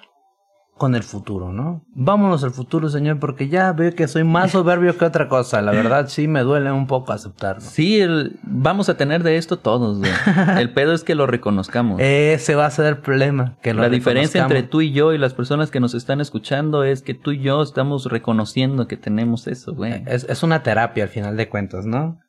con el futuro, ¿no? Vámonos al futuro, señor, porque ya veo que soy más soberbio que otra cosa. La verdad, sí me duele un poco aceptarlo. Sí, el- vamos a tener de esto todos, güey. <laughs> El pedo es que lo reconozcamos. Ese va a ser el problema. Que lo la diferencia entre tú y yo y las personas que nos están escuchando es que tú y yo estamos reconociendo que tenemos eso, güey. Es, es una terapia al final de cuentas, ¿no?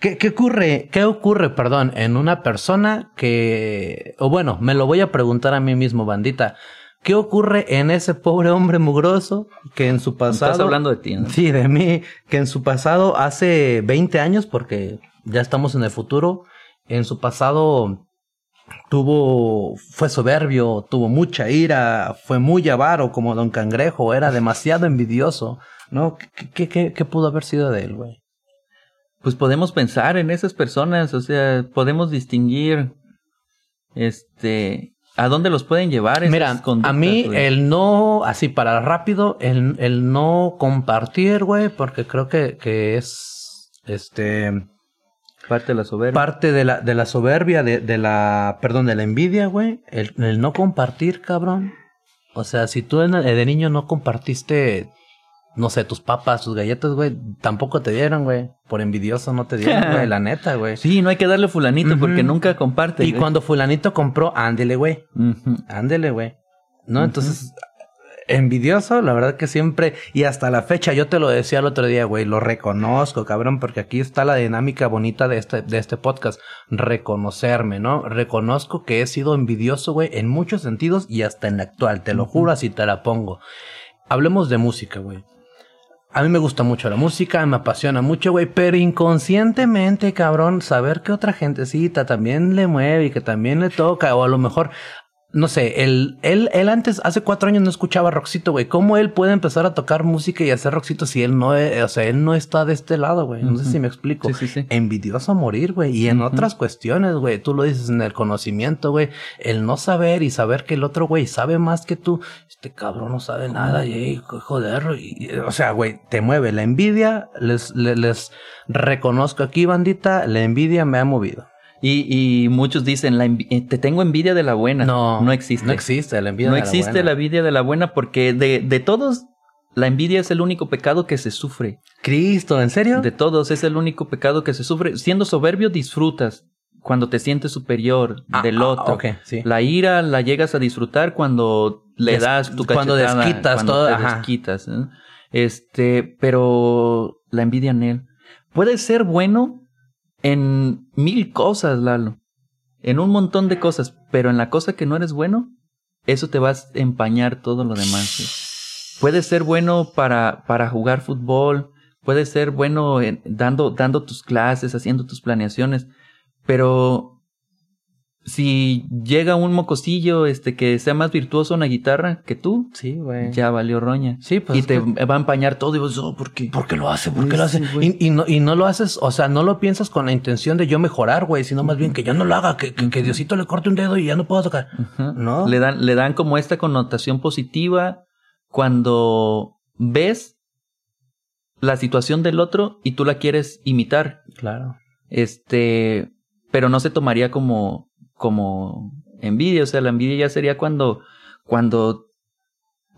¿Qué, qué ocurre? ¿Qué ocurre, perdón, en una persona que... O bueno, me lo voy a preguntar a mí mismo, bandita. ¿Qué ocurre en ese pobre hombre mugroso que en su pasado... Estás hablando de ti, ¿no? Sí, de mí. Que en su pasado, hace 20 años, porque ya estamos en el futuro, en su pasado tuvo... Fue soberbio, tuvo mucha ira, fue muy avaro como Don Cangrejo, era demasiado envidioso, ¿no? ¿Qué, qué, qué, qué pudo haber sido de él, güey? Pues podemos pensar en esas personas, o sea, podemos distinguir, este, a dónde los pueden llevar Mira, a mí el no, así para rápido, el, el no compartir, güey, porque creo que, que es, este, parte de la soberbia. parte de la, de la soberbia, de, de la, perdón, de la envidia, güey, el, el no compartir, cabrón. O sea, si tú de niño no compartiste, no sé, tus papas, tus galletas, güey, tampoco te dieron, güey. Por envidioso no te dieron, güey, <laughs> la neta, güey. Sí, no hay que darle fulanito porque nunca comparte. Y cuando fulanito compró, ándele, güey. Ándele, güey. ¿No? Entonces, envidioso, la verdad que siempre, y hasta la fecha, yo te lo decía el otro día, güey, lo reconozco, cabrón, porque aquí está la dinámica bonita de este, de este podcast, reconocerme, ¿no? Reconozco que he sido envidioso, güey, en muchos sentidos y hasta en la actual, te lo juro, así te la pongo. Hablemos de música, güey. A mí me gusta mucho la música, me apasiona mucho, güey, pero inconscientemente, cabrón, saber que otra gentecita también le mueve y que también le toca, o a lo mejor no sé, él, él, él antes, hace cuatro años no escuchaba rockcito, güey. ¿Cómo él puede empezar a tocar música y hacer rockcito si él no, es, o sea, él no está de este lado, güey? No sé si me explico. Sí, sí, sí. Envidioso a morir, güey. Y en otras cuestiones, güey, tú lo dices en el conocimiento, güey. El no saber y saber que el otro, güey, sabe más que tú. Este cabrón no sabe nada y, ey, joder, y- o sea, güey, te mueve la envidia. Les, les, les reconozco aquí, bandita, la envidia me ha movido. Y, y muchos dicen, la eh, te tengo envidia de la buena. no existe. No existe la envidia. No de la existe buena. la envidia de la buena porque de, de todos, la envidia es el único pecado que se sufre. Cristo, ¿en serio? De todos es el único pecado que se sufre. Siendo soberbio disfrutas cuando te sientes superior Ah, del ah, otro. sí. La ira la llegas a disfrutar cuando le Des- das tu cuando cachetada, desquitas cuando todo, te ajá. desquitas, ¿eh? Este, pero la envidia en él puede ser bueno en mil cosas, Lalo. En un montón de cosas, pero en la cosa que no eres bueno, eso te va a empañar todo lo demás. ¿sí? Puede ser bueno para, para jugar fútbol, puede ser bueno en- dando, dando tus clases, haciendo tus planeaciones, pero si llega un mocosillo este que sea más virtuoso en la guitarra que tú, Sí, güey. ya valió roña. Sí, pues y te que- va a empañar todo y vos, oh, ¿por qué? ¿Por qué lo hace? ¿Por qué lo hace? Sí. Y, y no, y no lo haces, o sea, no lo piensas con la intención de yo mejorar, güey, sino más bien que yo no lo haga, que, que, que Diosito le corte un dedo y ya no puedo tocar. ¿No? Le dan, le dan como esta connotación positiva cuando ves la situación del otro y tú la quieres imitar. Claro. Este, pero no se tomaría como, como envidia. O sea, la envidia ya sería cuando, cuando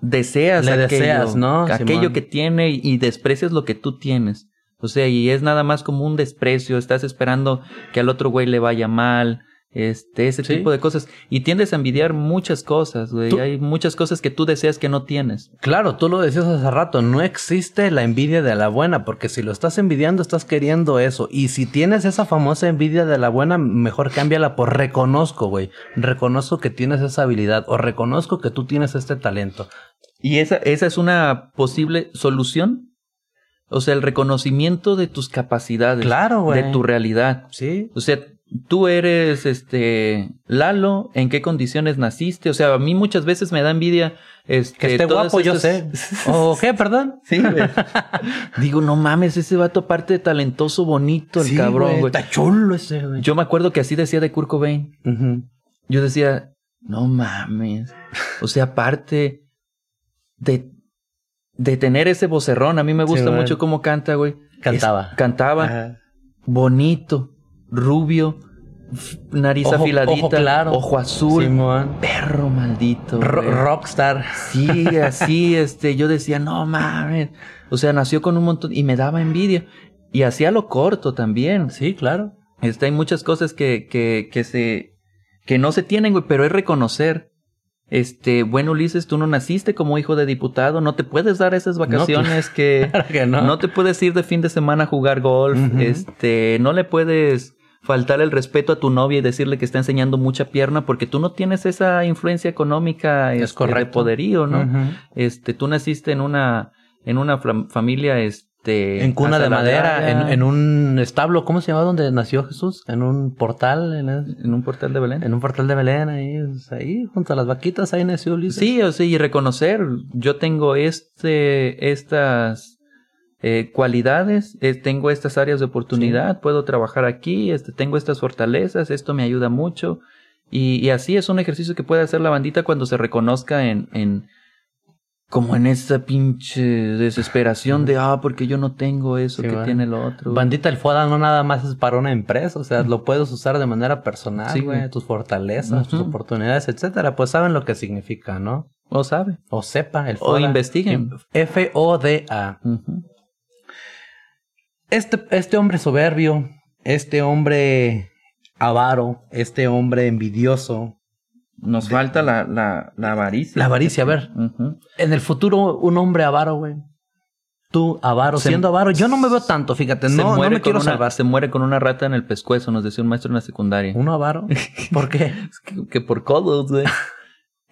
deseas Le aquello, deseas, ¿no, aquello Simón? que tiene y, y desprecias lo que tú tienes. O sea, y es nada más como un desprecio. Estás esperando que al otro güey le vaya mal. Este, ese Sí. tipo de cosas. Y tiendes a envidiar muchas cosas, güey. Tú- Hay muchas cosas que tú deseas que no tienes. Claro, tú lo decías hace rato, no existe la envidia de la buena, porque si lo estás envidiando, estás queriendo eso. Y si tienes esa famosa envidia de la buena, mejor cámbiala por reconozco, güey. Reconozco que tienes esa habilidad o reconozco que tú tienes este talento. Y esa, esa es una posible solución. O sea, el reconocimiento de tus capacidades. Claro, güey. De tu realidad. Sí. O sea, tú eres este Lalo, ¿en qué condiciones naciste? O sea, a mí muchas veces me da envidia. Este, Que esté guapo, yo sé. <laughs> ¿O qué, perdón? Sí, güey. <laughs> Digo, no mames, ese vato aparte de talentoso, bonito, el Sí, cabrón, güey. Está chulo ese, güey. Yo me acuerdo que así decía de Kurt Cobain. Yo decía, no mames. O sea, aparte de, de tener ese vocerrón, a mí me gusta mucho cómo canta, güey. Cantaba. Es- cantaba Ajá. bonito, rubio, nariz Ojo- afiladita, ojo claro. ojo azul, Simón. perro maldito. Ro- güey. rockstar. Sí, así, <laughs> este, yo decía, no mames. O sea, nació con un montón y me daba envidia. Y hacía lo corto también. Sí, claro. Este, hay muchas cosas que, que, que se, que no se tienen, güey, pero es reconocer. Este, bueno, Ulises, tú no naciste como hijo de diputado, no te puedes dar esas vacaciones que, <laughs> Claro que no. no te puedes ir de fin de semana a jugar golf, este, no le puedes faltar el respeto a tu novia y decirle que está enseñando mucha pierna porque tú no tienes esa influencia económica Es este, de poderío, ¿no? Este, tú naciste en una, en una familia, este, En cuna de madera, en un establo, ¿cómo se llama donde nació Jesús? En un portal, en, el- en un portal de Belén. en un portal de Belén, ahí, pues, ahí, junto a las vaquitas, ahí nació Ulises. Sí, o sea, y reconocer, yo tengo este, estas eh, cualidades, eh, tengo estas áreas de oportunidad, puedo trabajar aquí, este, tengo estas fortalezas, esto me ayuda mucho. Y, y así es un ejercicio que puede hacer la bandita cuando se reconozca en, en como en esa pinche desesperación de, ah, porque yo no tengo eso Sí, que tiene el otro. Bandita el FODA no nada más es para una empresa, o sea, lo puedes usar de manera personal, Sí, güey, tus fortalezas, tus Ujú. oportunidades, etcétera, pues saben lo que significa, ¿no? O sabe. O sepa el O FODA. investiguen. F-O-D-A. Ujú. Este, este hombre soberbio, este hombre avaro, este hombre envidioso, Nos falta la, la, la avaricia. la avaricia, a ver, en el futuro un hombre avaro, güey. Tú, avaro, Se- siendo avaro, yo no me veo tanto, fíjate, se no, no muere me con quiero una, salvar. Se muere con una rata en el pescuezo, nos decía un maestro en la secundaria. ¿Uno avaro? <laughs> ¿Por qué? Que por codos, güey. <laughs>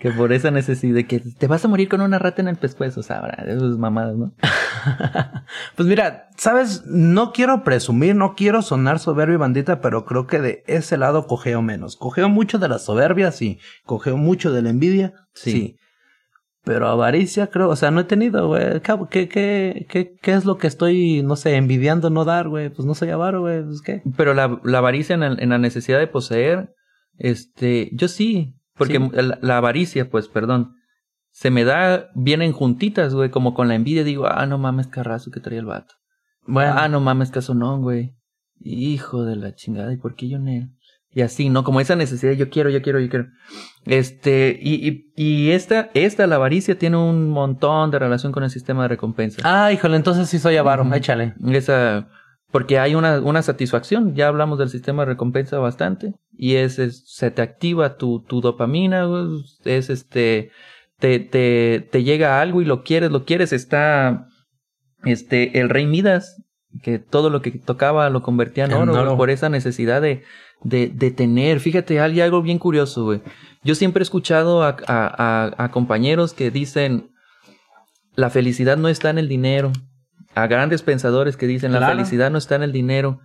Que por esa necesidad de que te vas a morir con una rata en el pescuezo, sabrá, esas mamadas, ¿no? <laughs> pues mira, sabes, no quiero presumir, no quiero sonar soberbio y bandita, pero creo que de ese lado cogeo menos. Cogeo mucho de la soberbia, sí. Cogeo mucho de la envidia, Sí. sí. Pero avaricia creo, o sea, no he tenido, güey. ¿Qué, qué, qué, qué, qué es lo que estoy, no sé, envidiando no dar, güey? Pues no soy avaro, güey. Pues qué. Pero la, la avaricia en, el- en la necesidad de poseer, este, yo sí, porque Sí. la, la avaricia, pues, perdón, se me da, vienen juntitas, güey, como con la envidia, digo, ah, no mames, carrazo que traía el vato. Bueno, Ah, no mames, casonón, güey. Hijo de la chingada, ¿y por qué yo en él? Y así, ¿no? Como esa necesidad, yo quiero, yo quiero, yo quiero. Este, y, y, y esta, esta, la avaricia, tiene un montón de relación con el sistema de recompensa. Ah, híjole, entonces sí soy avaro, Ujú. échale. Esa, porque hay una, una satisfacción, ya hablamos del sistema de recompensa bastante, y es, es- se te activa tu, tu dopamina, es este, te, te, te llega algo y lo quieres, lo quieres, está, este, el rey Midas, que todo lo que tocaba lo convertía en oro, por esa necesidad de, de, de tener, fíjate, hay algo bien curioso, güey, yo siempre he escuchado a, a, a, a compañeros que dicen, la felicidad no está en el dinero, a grandes pensadores que dicen la felicidad no está en el dinero.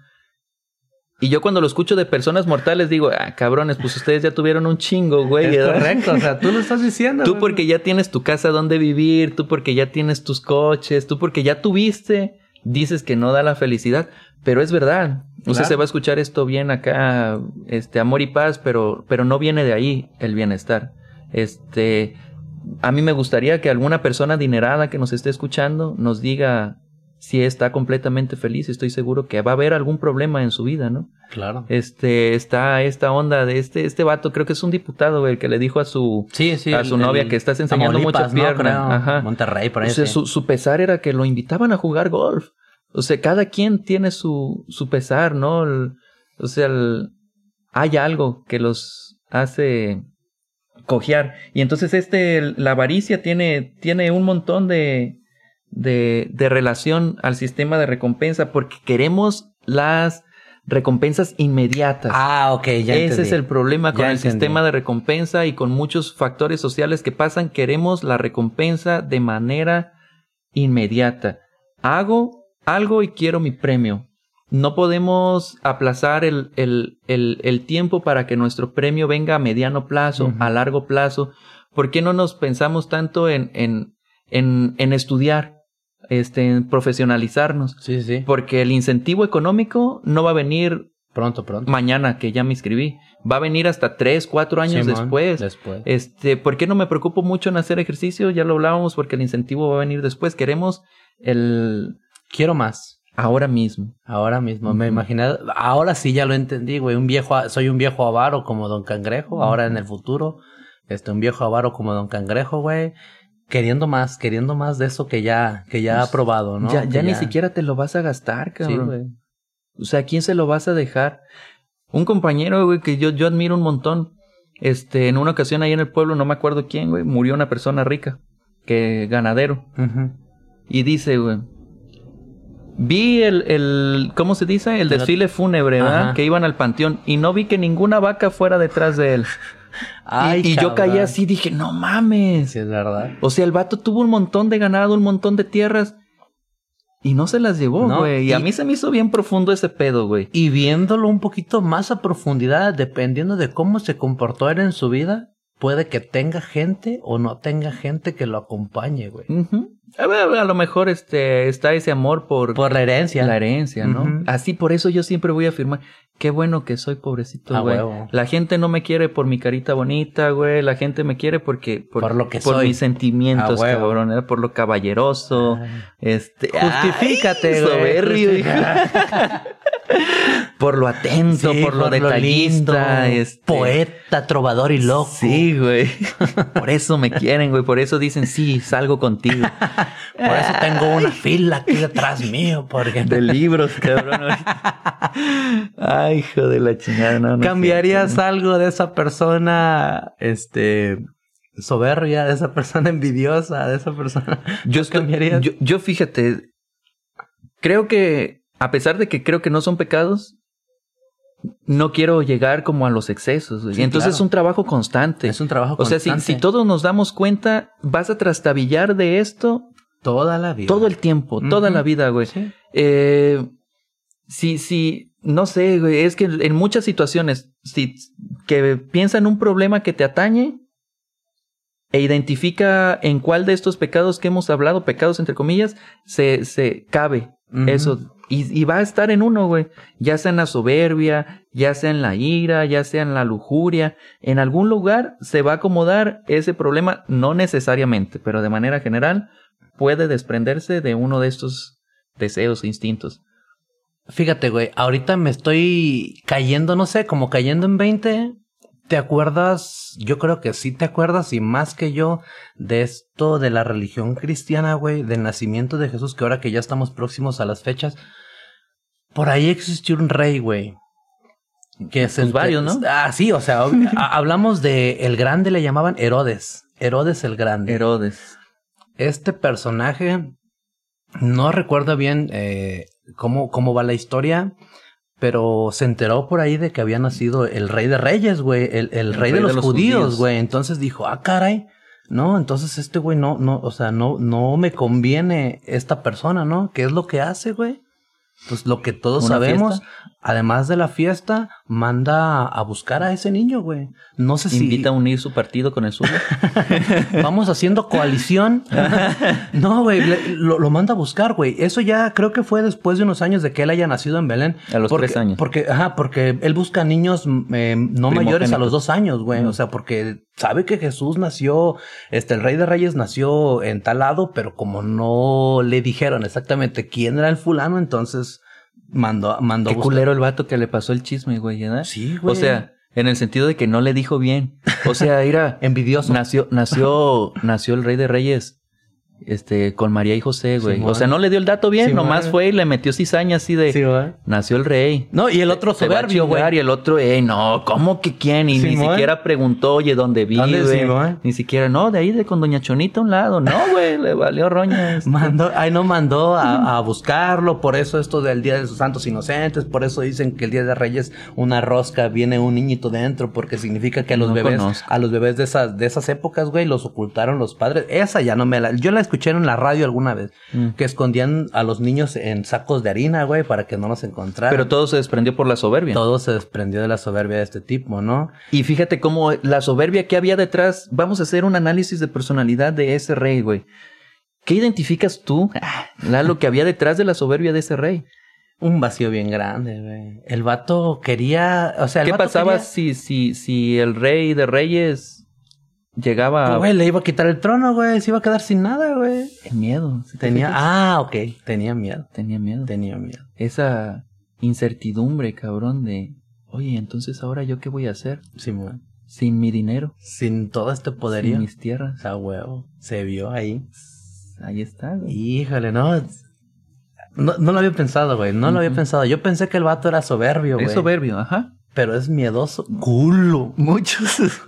Y yo cuando lo escucho de personas mortales digo, ah, cabrones, pues ustedes ya tuvieron un chingo, güey. Es correcto, o sea, tú lo estás diciendo. Tú porque ya tienes tu casa donde vivir, tú porque ya tienes tus coches, tú porque ya tuviste, dices que no da la felicidad, pero es verdad. Usted Claro. se va a escuchar esto bien acá, este amor y paz, pero pero no viene de ahí el bienestar. Este, a mí me gustaría que alguna persona adinerada que nos esté escuchando nos diga si está completamente feliz. Estoy seguro que va a haber algún problema en su vida, ¿no? Claro. Este, está esta onda de este, este vato, creo que es un diputado, el que le dijo a su, Sí, sí. a su novia que estás enseñando mucha ¿no? pierna. Creo. Ajá. Monterrey, por ahí. O sea, sí. su, su pesar era que lo invitaban a jugar golf. O sea, cada quien tiene su, su pesar, ¿no? El- o sea, hay algo que los hace cojear. Y entonces este, la avaricia tiene, tiene un montón de, de, de relación al sistema de recompensa porque queremos las recompensas inmediatas. Ah, ok, ya Ese entendí. es el problema con Ya el entendí. sistema de recompensa y con muchos factores sociales que pasan. Queremos la recompensa de manera inmediata. Hago algo y quiero mi premio. No podemos aplazar el, el, el, el tiempo para que nuestro premio venga a mediano plazo, a largo plazo. ¿Por qué no nos pensamos tanto en, en, en, en estudiar, este, profesionalizarnos? Sí, sí. Porque el incentivo económico no va a venir Pronto, pronto. mañana que ya me inscribí. Va a venir hasta tres, cuatro años después. Después. Este, ¿por qué no me preocupo mucho en hacer ejercicio? Ya lo hablábamos porque el incentivo va a venir después. Queremos el Quiero más. ahora mismo. Ahora mismo, me imaginé. Ahora sí ya lo entendí, güey. Un viejo, soy un viejo avaro como Don Cangrejo. Ahora en el futuro, este, un viejo avaro como Don Cangrejo, güey. Queriendo más, queriendo más de eso que ya, que ya Pues, ha probado, ¿no? ya ni siquiera te lo vas a gastar, cabrón. güey. o sea, ¿a quién se lo vas a dejar? Un compañero, güey, que yo, yo admiro un montón. Este, en una ocasión ahí en el pueblo, no me acuerdo quién, güey, murió una persona rica, que ganadero. Y dice, güey. Vi el, el, ¿cómo se dice? El desfile fúnebre, ¿verdad? Ajá. Que iban al panteón y no vi que ninguna vaca fuera detrás de él. Ay, y y yo caí así, dije, no mames. Sí, es verdad. O sea, el vato tuvo un montón de ganado, un montón de tierras y no se las llevó, No, güey. y, y- a mí se me hizo bien profundo ese pedo, güey. Y viéndolo un poquito más a profundidad, dependiendo de cómo se comportó él en su vida, puede que tenga gente o no tenga gente que lo acompañe, güey. A, ver, a lo mejor este está ese amor por, Por la herencia. la herencia, ¿no? Así por eso yo siempre voy a afirmar, qué bueno que soy pobrecito, A güey. La gente no me quiere por mi carita bonita, güey. La gente me quiere porque por, Por lo que por soy. mis sentimientos, A huevo. cabrón, ¿eh? por lo caballeroso, Ay. este, Justifícate, güey. soberbio, hijo. <laughs> por lo atento, Sí, por lo detallista, lindo, este, poeta, trovador y loco. Sí, güey. <laughs> Por eso me quieren, güey. Por eso dicen, sí, salgo contigo. Por eso tengo una <laughs> fila aquí detrás mío, porque De libros, cabrón. <laughs> Ay, hijo de la chingada. No, no ¿Cambiarías algo de esa persona, este, soberbia, de esa persona envidiosa, de esa persona? Yo, yo, yo fíjate, creo que, a pesar de que creo que no son pecados, no quiero llegar como a los excesos. Sí, Entonces claro. es un trabajo constante. Es un trabajo O sea, si, constante. si todos nos damos cuenta, vas a trastabillar de esto Toda la vida. todo el tiempo, toda la vida, güey. Sí. Eh, si, si, no sé, güey, es que en muchas situaciones, si que piensa en un problema que te atañe e identifica en cuál de estos pecados que hemos hablado, pecados entre comillas, se, se cabe eso. Y, va a estar en uno, güey. Ya sea en la soberbia, ya sea en la ira, ya sea en la lujuria. En algún lugar se va a acomodar ese problema, no necesariamente, pero de manera general puede desprenderse de uno de estos deseos e instintos. Fíjate, güey, ahorita me estoy cayendo, no sé, como cayendo en 20. ¿Te acuerdas? Yo creo que sí te acuerdas y más que yo de esto de la religión cristiana, güey, del nacimiento de Jesús, que ahora que ya estamos próximos a las fechas, por ahí existió un rey, güey. Que se Pues varios, ¿no? Ah, sí, o sea, <laughs> hablamos de el grande le llamaban Herodes. Herodes el grande. Herodes. este personaje, no recuerdo bien eh, cómo, cómo va la historia, pero se enteró por ahí de que había nacido el rey de reyes, güey, el, el rey, de los, judíos, judíos. güey. Entonces dijo, ah, caray. No, entonces este güey no, no, o sea, no, no me conviene esta persona, ¿no? ¿Qué es lo que hace, güey? Pues lo que todos ¿Una sabemos, fiesta? Además de la fiesta, manda a buscar a ese niño, güey. No sé si Invita a unir su partido con el suyo. <laughs> Vamos haciendo coalición. <laughs> no, güey, lo, lo manda a buscar, güey. Eso ya creo que fue después de unos años de que él haya nacido en Belén. A los Porque- tres años. Porque, ajá, porque él busca niños mm, eh, no mayores a los dos años, güey. Mm. O sea, porque sabe que Jesús nació, este, el rey de reyes nació en tal lado, pero como no le dijeron exactamente quién era el fulano, entonces mandó, mandó Qué buscar. culero el vato que le pasó el chisme, güey, ¿verdad? Sí, güey. O sea, en el sentido de que no le dijo bien. O sea, era <laughs> Envidioso. nació, nació, nació el rey de reyes. Este, con María y José, güey. O sea, no le dio el dato bien, nomás fue y le metió cizaña así de Sí, nació el rey. No, y el otro Se soberbio, güey. Y el otro, eh, no, ¿cómo que quién? Y ni siquiera preguntó, oye, ¿dónde vive? ¿Dónde? Ni siquiera, no, de ahí de con Doña Chonita a un lado. No, güey, le valió roña. este. Mandó, ay, no mandó a, a buscarlo, por eso esto del Día de los Santos Inocentes, por eso dicen que el Día de Reyes una rosca viene un niñito dentro, porque significa que a los No bebés, conozco. a los bebés de esas, de esas épocas, güey, los ocultaron los padres. Esa ya no me la, yo la escuché en la radio alguna vez, Mm. que escondían a los niños en sacos de harina, güey, para que no los encontraran. Pero todo se desprendió por la soberbia. todo se desprendió de la soberbia de este tipo, ¿no? Y fíjate cómo la soberbia que había detrás, vamos a hacer un análisis de personalidad de ese rey, güey. ¿Qué identificas tú, ah, Lalo, que había detrás de la soberbia de ese rey? Un vacío bien grande, güey. El vato quería, o sea, el ¿Qué vato pasaba quería- si, si, si el rey de reyes llegaba Pues, Güey, le iba a quitar el trono, güey. Se iba a quedar sin nada, güey. miedo? ¿sí te Tenía. fijas? Ah, ok. Tenía miedo. Tenía miedo. Tenía miedo. Esa incertidumbre, cabrón, de, oye, entonces ahora yo qué voy a hacer Simón. sin mi dinero, Sin todo este poderío. sin mis tierras. O sea, huevo. Se vio ahí. Ahí está, güey. Híjole, no. No, no lo había pensado, güey. No lo había pensado. Yo pensé que el vato era soberbio, güey. Es soberbio, ajá. Pero es miedoso. Culo. Muchos,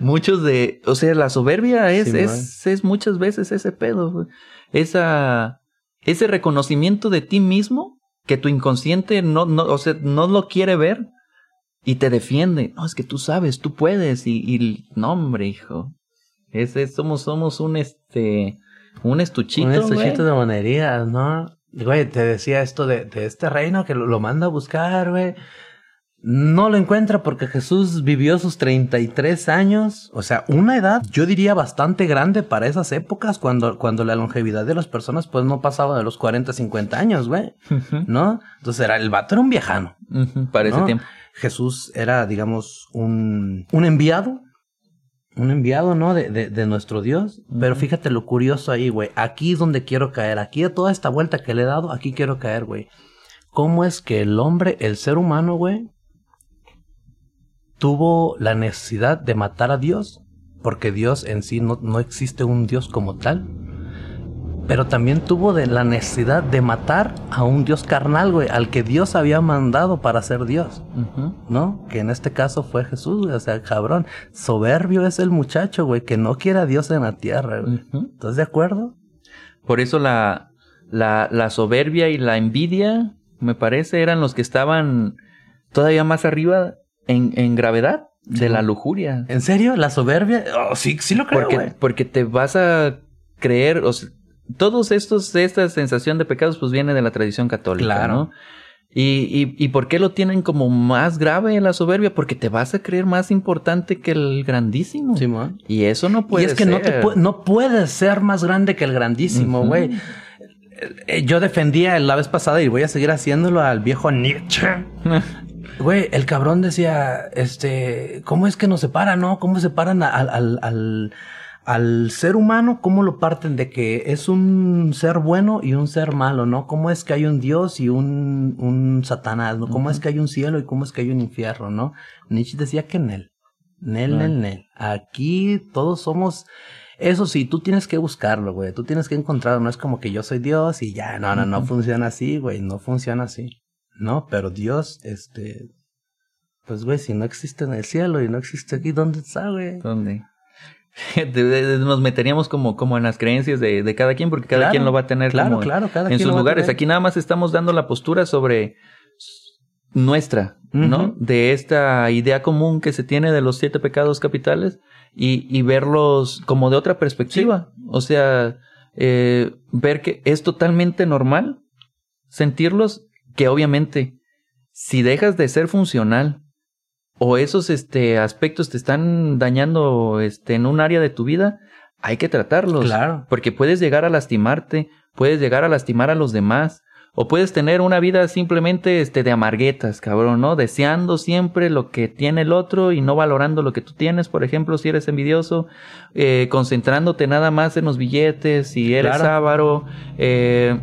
muchos de, o sea, la soberbia es, Sí, es, es muchas veces ese pedo, güey. Esa, ese reconocimiento de ti mismo que tu inconsciente no, no, o sea, no lo quiere ver y te defiende. No, es que tú sabes, tú puedes y, y no, hombre, hijo. Ese, somos, somos un, este, un estuchito, Un güey. estuchito de monerías, ¿no? Güey, te decía esto de, de este reino que lo, lo manda a buscar, güey. No lo encuentra porque Jesús vivió sus 33 años, o sea, una edad, yo diría bastante grande para esas épocas, cuando, cuando la longevidad de las personas pues no pasaba de los 40, 50 años, güey, ¿no? Entonces era, el vato era un viejano. Para ese ¿no? tiempo. Jesús era, digamos, un, un enviado, un enviado, ¿no? De, de, de nuestro Dios. Pero fíjate lo curioso ahí, güey. Aquí es donde quiero caer. Aquí a toda esta vuelta que le he dado, aquí quiero caer, güey. ¿Cómo es que el hombre, el ser humano, güey, tuvo la necesidad de matar a Dios? Porque Dios en sí no, no existe un Dios como tal. Pero también tuvo de la necesidad de matar a un Dios carnal, güey, al que Dios había mandado para ser Dios. ¿no? Que en este caso fue Jesús, güey. O sea, cabrón. Soberbio es el muchacho, güey, que no quiere a Dios en la tierra, güey. ¿Estás de acuerdo? Por eso la, la, la soberbia y la envidia, me parece, eran los que estaban todavía más arriba en, en gravedad de la lujuria. ¿En serio? ¿La soberbia? Oh, sí, sí lo creo, Porque, te vas a creer, o sea, todos estos, esta sensación de pecados, pues viene de la tradición católica, Claro. ¿no? Y, y, ¿Y por qué lo tienen como más grave la soberbia? Porque te vas a creer más importante que el grandísimo. Simón. Y eso no puede y es que ser. no, te pu- no puedes ser más grande que el grandísimo, güey. Eh, Yo defendía la vez pasada y voy a seguir haciéndolo al viejo Nietzsche. <laughs> Güey, el cabrón decía, este, ¿cómo es que nos separan, no? ¿Cómo separan al, al, al, al ser humano? ¿Cómo lo parten de que es un ser bueno y un ser malo, no? ¿Cómo es que hay un Dios y un, un Satanás, no? ¿Cómo es que hay un cielo y cómo es que hay un infierno, no? Nietzsche decía que Nel. Nel, Ah. Nel, Nel. Aquí todos somos... Eso sí, tú tienes que buscarlo, güey. Tú tienes que encontrarlo. No es como que yo soy Dios y ya. No, no, no funciona así, güey. No funciona así. No, pero Dios, este... Pues, güey, si no existe en el cielo y no existe aquí, ¿dónde está, güey? ¿Dónde? De- de- de- Nos meteríamos como, como en las creencias de, de cada quien, porque cada Claro, quien lo va a tener Claro, como claro, cada en quien sus lo lugares. Aquí nada más estamos dando la postura sobre nuestra, ¿no? De esta idea común que se tiene de los siete pecados capitales y, y verlos como de otra perspectiva. O sea, eh, ver que es totalmente normal sentirlos, que obviamente, si dejas de ser funcional o esos este, aspectos te están dañando este, en un área de tu vida, hay que tratarlos. Claro. Porque puedes llegar a lastimarte, puedes llegar a lastimar a los demás, o puedes tener una vida simplemente este, de amarguetas, cabrón, ¿no? Deseando siempre lo que tiene el otro y no valorando lo que tú tienes, por ejemplo, si eres envidioso, eh, concentrándote nada más en los billetes, si eres Claro. avaro, eh,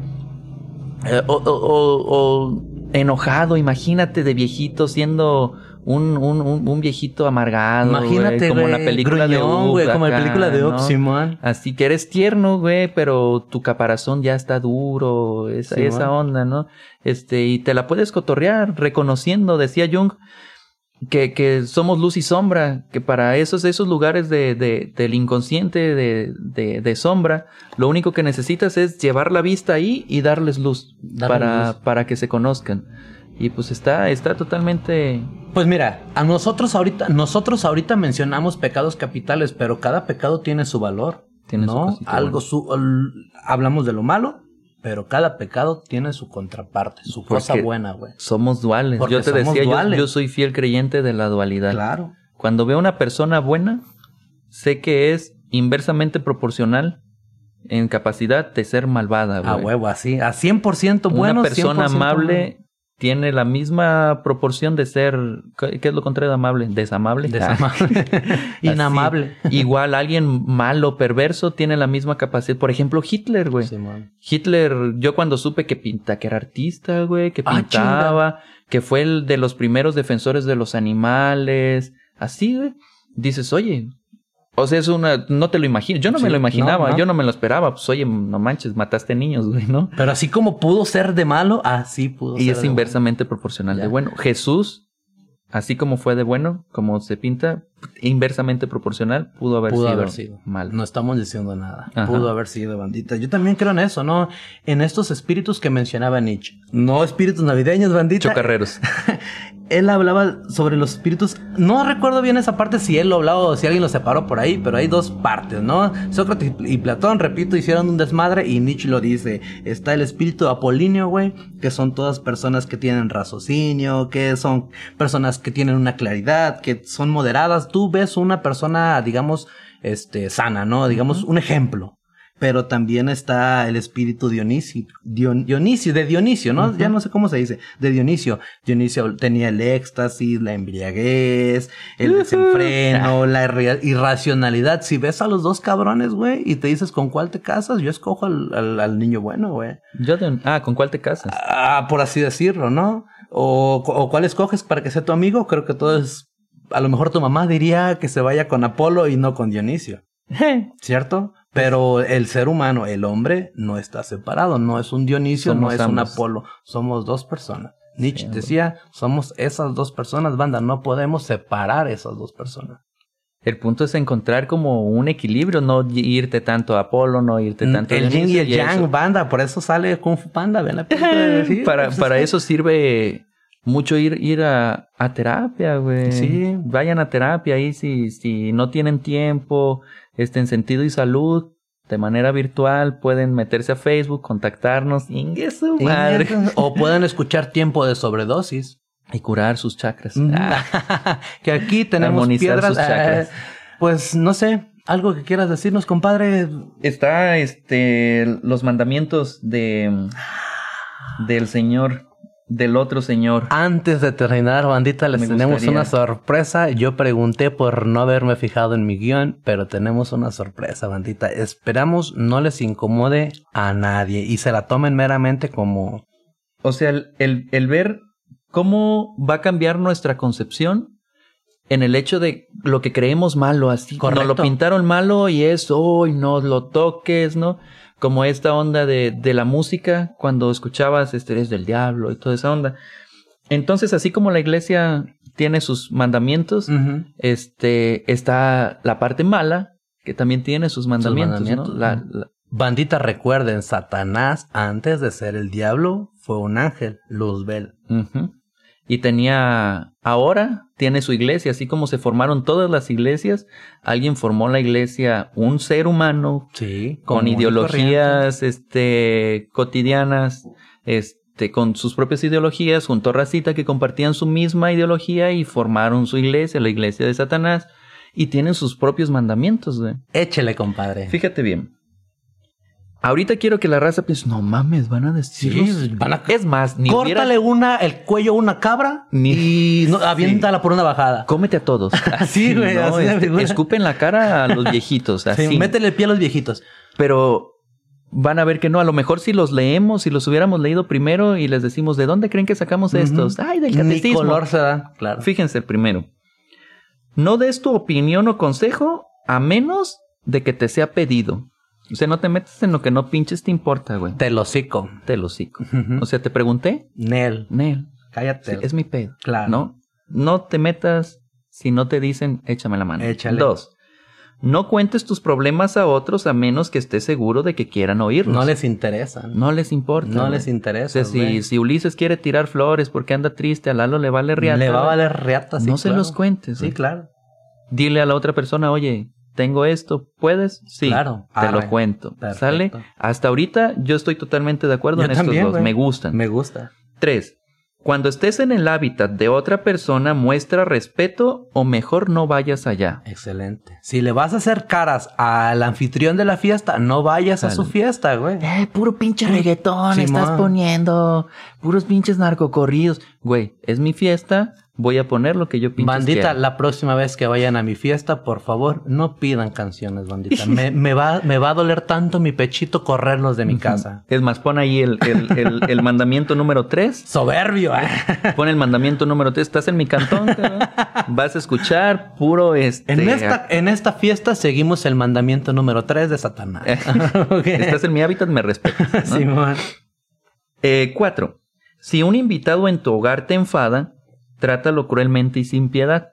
eh, o, o- o- enojado, imagínate de viejito siendo un, un, un, un viejito amargado, güey, Imagínate, como la película de gruñón, Up güey, como la película de Up. Así que eres tierno, güey, pero tu caparazón ya está duro, esa, esa onda, ¿no? Este, y te la puedes cotorrear, reconociendo, decía Jung, que, que somos luz y sombra, que para esos, esos lugares de, de, del inconsciente de, de, sombra, lo único que necesitas es llevar la vista ahí y darles luz, Darles para, luz. para que se conozcan. Y pues está, está totalmente Pues mira, a nosotros ahorita, nosotros ahorita mencionamos pecados capitales, pero cada pecado tiene su valor. Tiene su Algo su, hablamos de lo malo, pero cada pecado tiene su contraparte, su cosa buena, güey. Somos duales. Porque yo te decía, yo- soy fiel creyente de la dualidad. Claro. Cuando veo una persona buena, sé que es inversamente proporcional en capacidad de ser malvada. A güey. huevo, así, a 100% bueno. una persona 100% amable tiene la misma proporción de ser, ¿qué es lo contrario de amable? Desamable. Desamable. <laughs> Así. Inamable. Igual alguien malo, perverso, tiene la misma capacidad. Por ejemplo, Hitler, güey. Hitler, yo cuando supe que pinta, que era artista, güey, que Ah, pintaba, que fue el de los primeros defensores de los animales, así, güey. Dices, oye, o sea, es una, no te lo imagino, yo no Sí, me lo imaginaba, no, no. yo no me lo esperaba, pues oye, no manches, mataste niños, güey, ¿no? Pero así como pudo ser de malo, así pudo Y ser es de inversamente proporcional Ya. de bueno. Jesús, así como fue de bueno, como se pinta, inversamente proporcional, pudo haber, Pudo sido, haber sido. mal. No estamos diciendo nada. Ajá. Pudo haber sido bandita. Yo también creo en eso, ¿no? En estos espíritus que mencionaba Nietzsche. No espíritus navideños, bandita. Chocarreros. <laughs> Él hablaba sobre los espíritus. No recuerdo bien esa parte si él lo hablaba o si alguien lo separó por ahí, pero hay dos partes, ¿no? Sócrates y Platón, repito, hicieron un desmadre y Nietzsche lo dice. Está el espíritu apolíneo, güey, que son todas personas que tienen raciocinio, que son personas que tienen una claridad, que son moderadas. Tú ves una persona, digamos, este, sana, ¿no? Digamos, un ejemplo. Pero también está el espíritu Dionisio, Dion- Dionisio, de Dionisio, ¿no? Ya no sé cómo se dice, de Dionisio. Dionisio tenía el éxtasis, la embriaguez, el desenfreno, la irra- irracionalidad. Si ves a los dos cabrones, güey, y te dices con cuál te casas, yo escojo al, al- al niño bueno, güey. Yo ah, ¿con cuál te casas? Ah, por así decirlo, ¿no? O, o cuál escoges para que sea tu amigo. Creo que todo es. A lo mejor tu mamá diría que se vaya con Apolo y no con Dionisio. <laughs> ¿Cierto? Pero el ser humano, el hombre, no está separado. No es un Dionisio, no es un. Apolo. Somos dos personas. Nietzsche Sí, decía, somos esas dos personas, banda. No podemos separar esas dos personas. El punto es encontrar como un equilibrio, no irte tanto a Apolo, no irte tanto a Mm, el yin y el yang, eso- banda. Por eso sale Kung Fu Panda. Ven la película. <laughs> Para, eso sirve mucho ir, ir a, a terapia, güey. Sí. Vayan a terapia ahí si, si no tienen tiempo, este, en sentido y salud, de manera virtual, pueden meterse a Facebook, contactarnos, su madre. <laughs> O pueden escuchar tiempo de sobredosis. Y curar sus chakras. Mm. Ah, <laughs> que aquí tenemos Armonizar piedras. sus chakras. eh, pues no sé, algo que quieras decirnos, compadre. Está, este, los mandamientos de, del Señor, del otro Señor. Antes de terminar, bandita, les Me tenemos gustaría. una sorpresa. Yo pregunté por no haberme fijado en mi guion, pero tenemos una sorpresa, bandita. Esperamos no les incomode a nadie y se la tomen meramente como O sea, el, el, el ver cómo va a cambiar nuestra concepción en el hecho de lo que creemos malo, así. Correcto. Nos lo pintaron malo y es, hoy no lo toques, ¿no? Como esta onda de, de la música, cuando escuchabas, este eres del diablo y toda esa onda. Entonces, así como la iglesia tiene sus mandamientos, este, está la parte mala, que también tiene sus mandamientos, mandamientos, ¿no? La- ujú. la- Bandita, recuerden, Satanás, antes de ser el diablo, fue un ángel, Luzbel. Y tenía, ahora tiene su iglesia, así como se formaron todas las iglesias, alguien formó la iglesia, un ser humano Sí, con ideologías, este, cotidianas, este, con sus propias ideologías, junto a racita que compartían su misma ideología y formaron su iglesia, la iglesia de Satanás, y tienen sus propios mandamientos, corriente. Échele, compadre. Fíjate bien. Ahorita quiero que la raza piense, no mames, van a decir. Sí, van a- Es más, ni hubiera- Córtale una, el cuello a una cabra Ni- y <laughs> no, aviéntala por una bajada. Cómete a todos. <laughs> Así, güey, así de figura. escupen la cara a los viejitos, así. Sí, métele el pie a los viejitos. Pero van a ver que no. A lo mejor si los leemos, si los hubiéramos leído primero y les decimos, ¿de dónde creen que sacamos estos? Ay, del Ni catecismo. color se da, claro. Fíjense primero. No des tu opinión o consejo a menos de que te sea pedido. O sea, no te metes en lo que no pinches te importa, güey. Te lo hocico. Te lo cico. O sea, te pregunté, Nel, Nel, cállate. sí, es mi pedo. Claro. ¿No? No te metas si no te dicen, échame la mano. Échale. Dos. No cuentes tus problemas a otros a menos que estés seguro de que quieran oírlos. No les interesa. No les importa. No les interesa, O sea, si, si Ulises quiere tirar flores porque anda triste, a Lalo le vale riata. Le va a valer reata, sí, No se los cuentes. Sí, claro. Dile a la otra persona, oye, tengo esto, ¿puedes? Sí. Claro. Te lo Arre. cuento. Perfecto. ¿Sale? Hasta ahorita yo estoy totalmente de acuerdo Yo en estos también, dos. Me gustan. Me gusta. Tres. Cuando estés en el hábitat de otra persona, muestra respeto o mejor no vayas allá. Excelente. Si le vas a hacer caras al anfitrión de la fiesta, no vayas a su fiesta, güey. Eh, puro pinche reggaetón estás poniendo. Puros pinches narcocorridos. Güey, es mi fiesta. Voy a poner lo que yo pinches Bandita, la próxima vez que vayan a mi fiesta, por favor, no pidan canciones, bandita. Me, me va, me va a doler tanto mi pechito correrlos de mi casa. Es más, pon ahí el, el, el- el mandamiento número 3. Soberbio, ¿eh? Pon el mandamiento número 3. Estás en mi cantón. Vas a escuchar puro este. En esta, en esta fiesta seguimos el mandamiento número 3 de Satanás. <laughs> Ok. Estás en mi hábitat, me respetas. ¿no? Simón. Eh, cuatro. Si un invitado en tu hogar te enfada, trátalo cruelmente y sin piedad.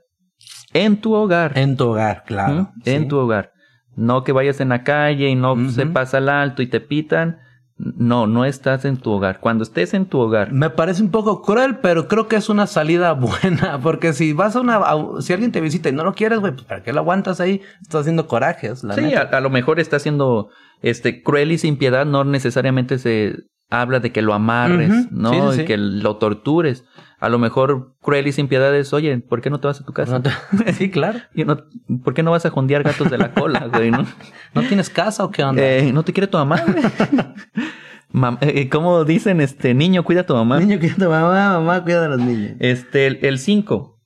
En tu hogar. En tu hogar, claro. ¿Mm? En tu hogar. No que vayas en la calle y no se pasa al alto y te pitan. No, no estás en tu hogar. Cuando estés en tu hogar, Me parece un poco cruel, pero creo que es una salida <laughs> buena. Porque si vas a una. a- si alguien te visita y no lo quieres, güey, pues ¿para qué lo aguantas ahí? Estás haciendo corajes, la sí, neta. a, a lo mejor está siendo este cruel y sin piedad. No necesariamente se habla de que lo amarres. ¿no? Sí, sí, Y sí. que lo tortures. A lo mejor cruel y sin piedad es, oye, ¿por qué no te vas a tu casa? No te- <laughs> sí, claro. Y no- ¿Por qué no vas a jondear gatos de la cola, güey? ¿no? <laughs> ¿No tienes casa o qué onda? Eh, ¿No te quiere tu mamá? <laughs> Mam- eh, ¿Cómo dicen, este niño, cuida a tu mamá? Niño, cuida a tu mamá, mamá, cuida de los niños. Este, el 5.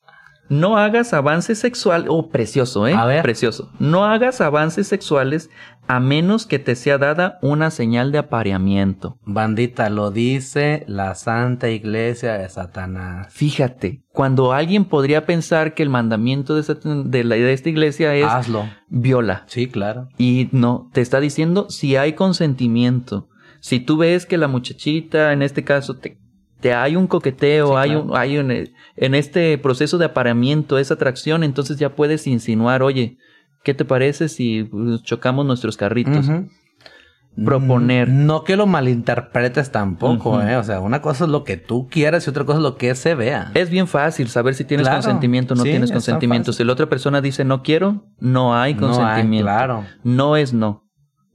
No hagas avances sexuales. Oh, precioso, ¿eh? A ver. Precioso. No hagas avances sexuales a menos que te sea dada una señal de apareamiento. Bandita, lo dice la Santa Iglesia de Satanás. Fíjate, cuando alguien podría pensar que el mandamiento de, Satan- de, la, de esta iglesia es Hazlo. viola. Sí, claro. Y no, te está diciendo si hay consentimiento. Si tú ves que la muchachita, en este caso, te, te hay un coqueteo, Sí, hay claro. un, hay un, eh, en este proceso de apareamiento, esa atracción, entonces ya puedes insinuar, oye, ¿qué te parece si uh, chocamos nuestros carritos? Ujú. proponer. No que lo malinterpretes tampoco. ¿eh? O sea, una cosa es lo que tú quieras y otra cosa es lo que se vea. Es bien fácil saber si tienes Claro. consentimiento o no Sí, tienes consentimiento. Si la otra persona dice no quiero, no hay No hay, consentimiento. claro. No es no.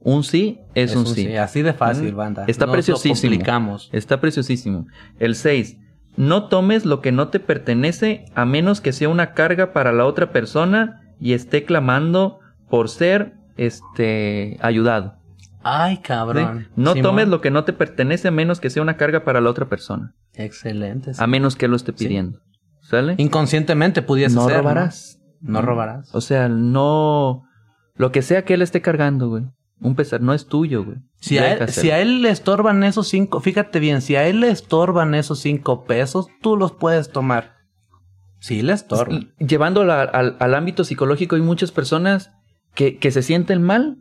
Un sí es, un, sí. Así de fácil, Mm. banda. Está lo preciosísimo. complicamos. Está preciosísimo. El 6. No tomes lo que no te pertenece a menos que sea una carga para la otra persona y esté clamando por ser este ayudado. Ay, ¿sí? cabrón. No Simón. tomes lo que no te pertenece a menos que sea una carga para la otra persona. Excelente. sí. A menos que lo esté Sí. pidiendo. ¿Sale? Inconscientemente pudiese No ser. robarás. No, robarás. O sea, no. Lo que sea que él esté cargando, güey. Un pesar no es tuyo, güey. Si a, él, si a él le estorban esos cinco, fíjate bien, si a él le estorban esos cinco pesos, tú los puedes tomar. Sí, le estorban. Llevándolo al, al- al ámbito psicológico, hay muchas personas que, que se sienten mal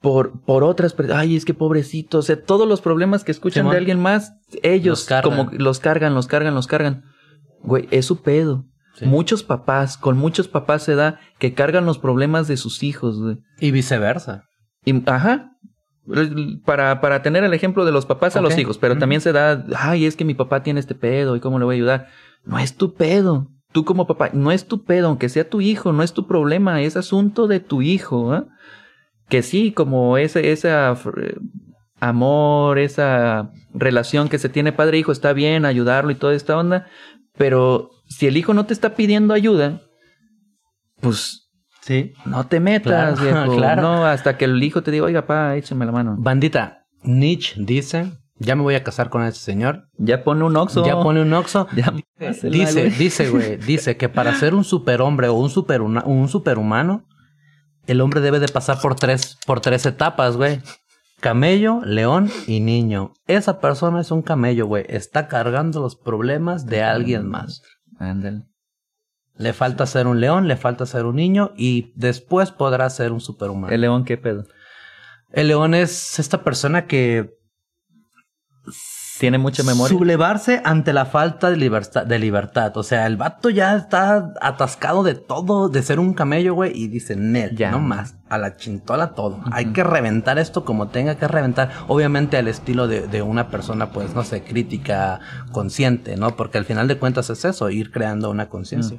por, por otras personas. Ay, es que pobrecito. O sea, todos los problemas que escuchan de alguien más, ellos Los como los cargan, los cargan, los cargan. Güey, es su pedo. Sí. Muchos papás, con muchos papás se da que cargan los problemas de sus hijos, güey. Y viceversa. Y- ajá. Para, para tener el ejemplo de los papás a los hijos, pero también se da, ay, es que mi papá tiene este pedo y cómo le voy a ayudar. No es tu pedo. Tú como papá, no es tu pedo, aunque sea tu hijo, no es tu problema, es asunto de tu hijo. ¿ah? Que sí, como ese, esa fr- amor, esa relación que se tiene padre-hijo, está bien ayudarlo y toda esta onda, pero si el hijo no te está pidiendo ayuda, pues Sí. no te metas, Claro, <laughs> viejo. claro. No, hasta que el hijo te diga, oiga, pa, échame la mano. Bandita, Nietzsche dice, ya me voy a casar con ese señor. Ya pone un oxo. Ya pone un oxo. <laughs> Ya Dice, dice, güey, <laughs> dice que para ser un superhombre o un, super, un superhumano, el hombre debe de pasar por tres, por tres etapas, güey. Camello, león y niño. Esa persona es un camello, güey. Está cargando los problemas de alguien más. Ándale. Le falta ser un león, le falta ser un niño y después podrá ser un superhumano. El león, ¿qué pedo? El león es esta persona que Tiene mucha memoria. sublevarse ante la falta de libertad, de libertad. O sea, el vato ya está atascado de todo, de ser un camello, güey, y dice, Nel, Ya. no más, a la chintola todo. Hay que reventar esto como tenga que reventar. Obviamente al estilo de, de una persona, pues, no sé, crítica, consciente, ¿no? Porque al final de cuentas es eso, ir creando una conciencia.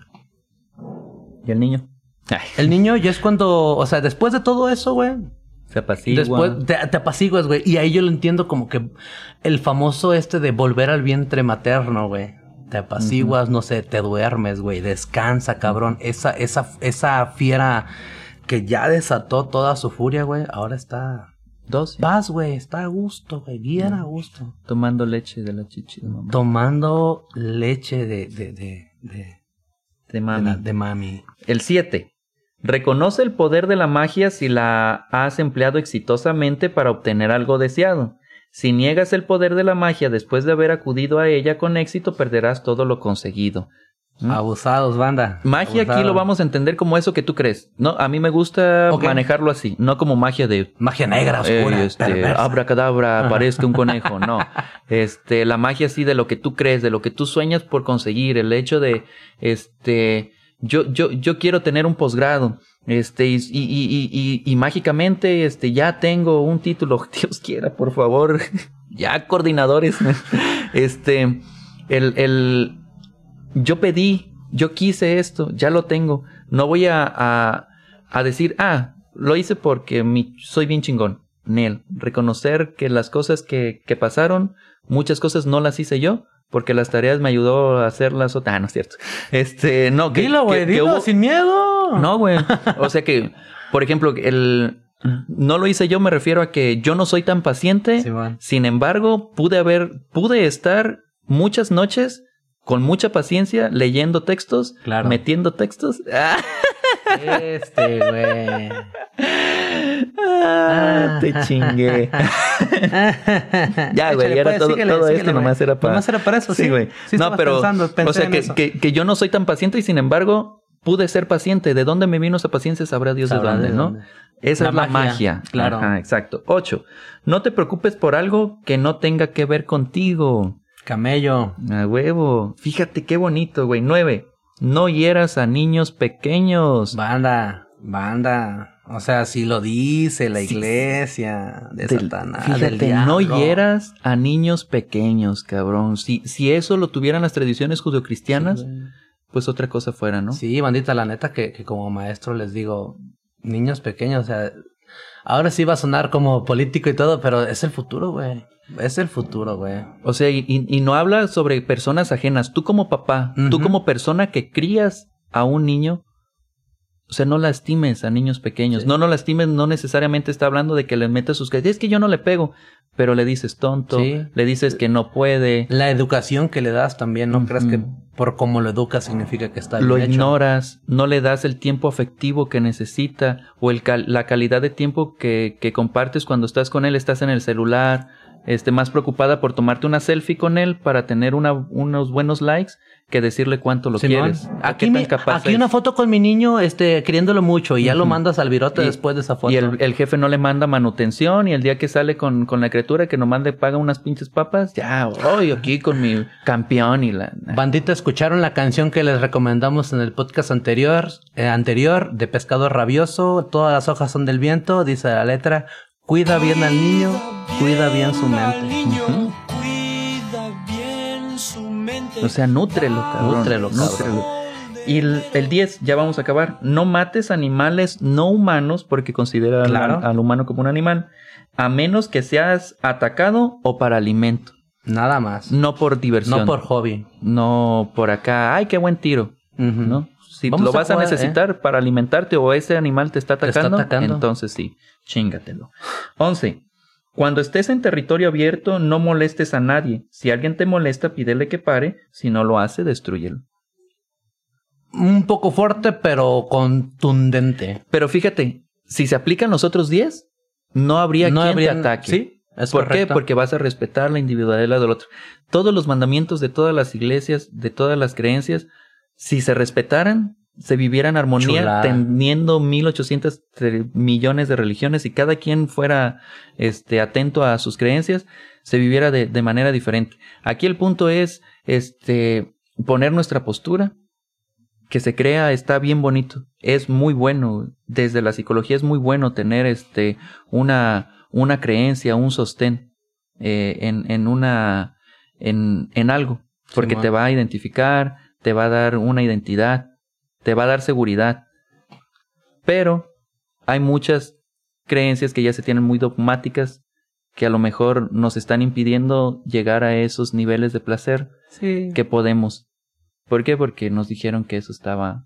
¿Y el niño? Ay, El niño ya es cuando, o sea, después de todo eso, güey, se apacigua. Después te, te apaciguas, güey. Y ahí yo lo entiendo como que el famoso este de volver al vientre materno, güey. Te apaciguas, no sé, te duermes, güey. Descansa, cabrón. Esa, esa, esa fiera que ya desató toda su furia, güey. Ahora está. Dos. Vas, güey. Está a gusto, güey. Bien a gusto. Tomando leche de la chichi de mamá. Tomando leche de, de, de, de, De mami. de la- de mami. El 7. Reconoce el poder de la magia si la has empleado exitosamente para obtener algo deseado. Si niegas el poder de la magia después de haber acudido a ella con éxito, perderás todo lo conseguido. ¿Mm? Abusados, banda. Magia aquí lo vamos a entender como eso que tú crees. No, a mí me gusta manejarlo así, no como magia de Magia negra, oscura, eh, este, abracadabra, parezca un conejo. No. <laughs> Este, la magia así de lo que tú crees, de lo que tú sueñas por conseguir, el hecho de, este, yo, yo, yo quiero tener un posgrado. Este, y, y, y, y, mágicamente, este, ya tengo un título. <laughs> Dios quiera, por favor. <laughs> ya, coordinadores. <laughs> este, el, el, yo pedí, yo quise esto, ya lo tengo. No voy a, a, a decir, ah, lo hice porque mi, soy bien chingón. Nel, reconocer que las cosas que, que pasaron, muchas cosas no las hice yo, porque las tareas me ayudó a hacerlas otra. Ah, no es cierto. Este, no, que, Dilo, güey, dilo hubo- sin miedo. no, güey. O sea que, por ejemplo, el no lo hice yo, me refiero a que yo no soy tan paciente. Sin embargo, pude haber, pude estar muchas noches con mucha paciencia leyendo textos, Claro. metiendo textos. <laughs> Este, güey. Ah, te chingué. <laughs> Ya, güey, Échale, era pues, todo, síguele, todo síguele, esto güey. nomás era para... Nomás era para eso, sí. güey. Sí no, pero... pensando, o sea, que, que, que yo no soy tan paciente y sin embargo pude ser paciente. ¿De dónde me vino esa paciencia? Sabrá Dios Sabrá de dónde, de ¿no? Esa La es la magia, magia. claro. Ajá, exacto. Ocho. No te preocupes por algo que no tenga que ver contigo. Camello. A huevo. Fíjate qué bonito, güey. Nueve. No hieras a niños pequeños. Banda. Banda, o sea, si lo dice la iglesia de Del- Satanás. Fíjate, del no hieras a niños pequeños, cabrón. Si, si eso lo tuvieran las tradiciones judeocristianas, pues otra cosa fuera, ¿no? Sí, bandita, la neta que, que como maestro les digo, niños pequeños, o sea, ahora sí va a sonar como político y todo, pero es el futuro, güey. Es el futuro, güey. O sea, y, y- no habla sobre personas ajenas. Tú como papá, tú como persona que crías a un niño, o sea, no lastimes a niños pequeños. Sí. No, no lastimes, no necesariamente está hablando de que le metas sus... Es que yo no le pego, pero le dices tonto, Sí. le dices que no puede, La educación que le das también, no Ujú. creas que por cómo lo educas significa que está bien lo hecho. ignoras, no le das el tiempo afectivo que necesita o el cal- la calidad de tiempo que, que compartes cuando estás con él, estás en el celular, este, más preocupada por tomarte una selfie con él para tener una, unos buenos likes que decirle cuánto lo quieres. Aquí, qué tan mi- capaz aquí es. una foto con mi niño, este, queriéndolo mucho y ya lo mandas al virote Y- después de esa foto. Y el, el jefe no le manda manutención y el día que sale con, con la criatura que nomás le paga unas pinches papas, ya, hoy aquí con mi campeón y la... Bandita, escucharon la canción que les recomendamos en el podcast anterior, eh, anterior de Pescado Rabioso. Todas las hojas son del viento, dice la letra. Cuida bien al niño, cuida bien su mente. Ujú. Cuida bien su mente. O sea, nútrelo, cabrón. Nútrelo, cabrón. nútrelo. Y el, el 10, ya vamos a acabar. No mates animales no humanos porque considera al- Claro. al, humano como un animal, a menos que seas atacado o para alimento, Nada más. no por diversión. No por hobby. No por acá, ay, qué buen tiro. ¿no? Si Vamos lo vas a, jugar, ¿eh? necesitar para alimentarte o ese animal te está Te está atacando, atacando. entonces sí, chingatelo. 11. Cuando estés en territorio abierto, no molestes a nadie. Si alguien te molesta, pídele que pare. Si no lo hace, destrúyelo. Un poco fuerte, pero contundente. Pero fíjate, si se aplican los otros 10, no habría No quien habría- te ataque. sí, es ¿Por correcto. qué? Porque vas a respetar la individualidad del otro. Todos los mandamientos de todas las iglesias, de todas las creencias, si se respetaran, se viviera en armonía, Chulada. teniendo 1800 tre- millones de religiones y cada quien fuera este, atento a sus creencias, se viviera de, de manera diferente. Aquí el punto es este, poner nuestra postura, que se crea está bien bonito, es muy bueno, desde la psicología es muy bueno tener este, una, una creencia, un sostén eh, en, en una, en, en algo, porque te va a identificar, te va a dar una identidad, te va a dar seguridad. Pero hay muchas creencias que ya se tienen muy dogmáticas que a lo mejor nos están impidiendo llegar a esos niveles de placer Sí. que podemos. ¿Por qué? Porque nos dijeron que eso estaba,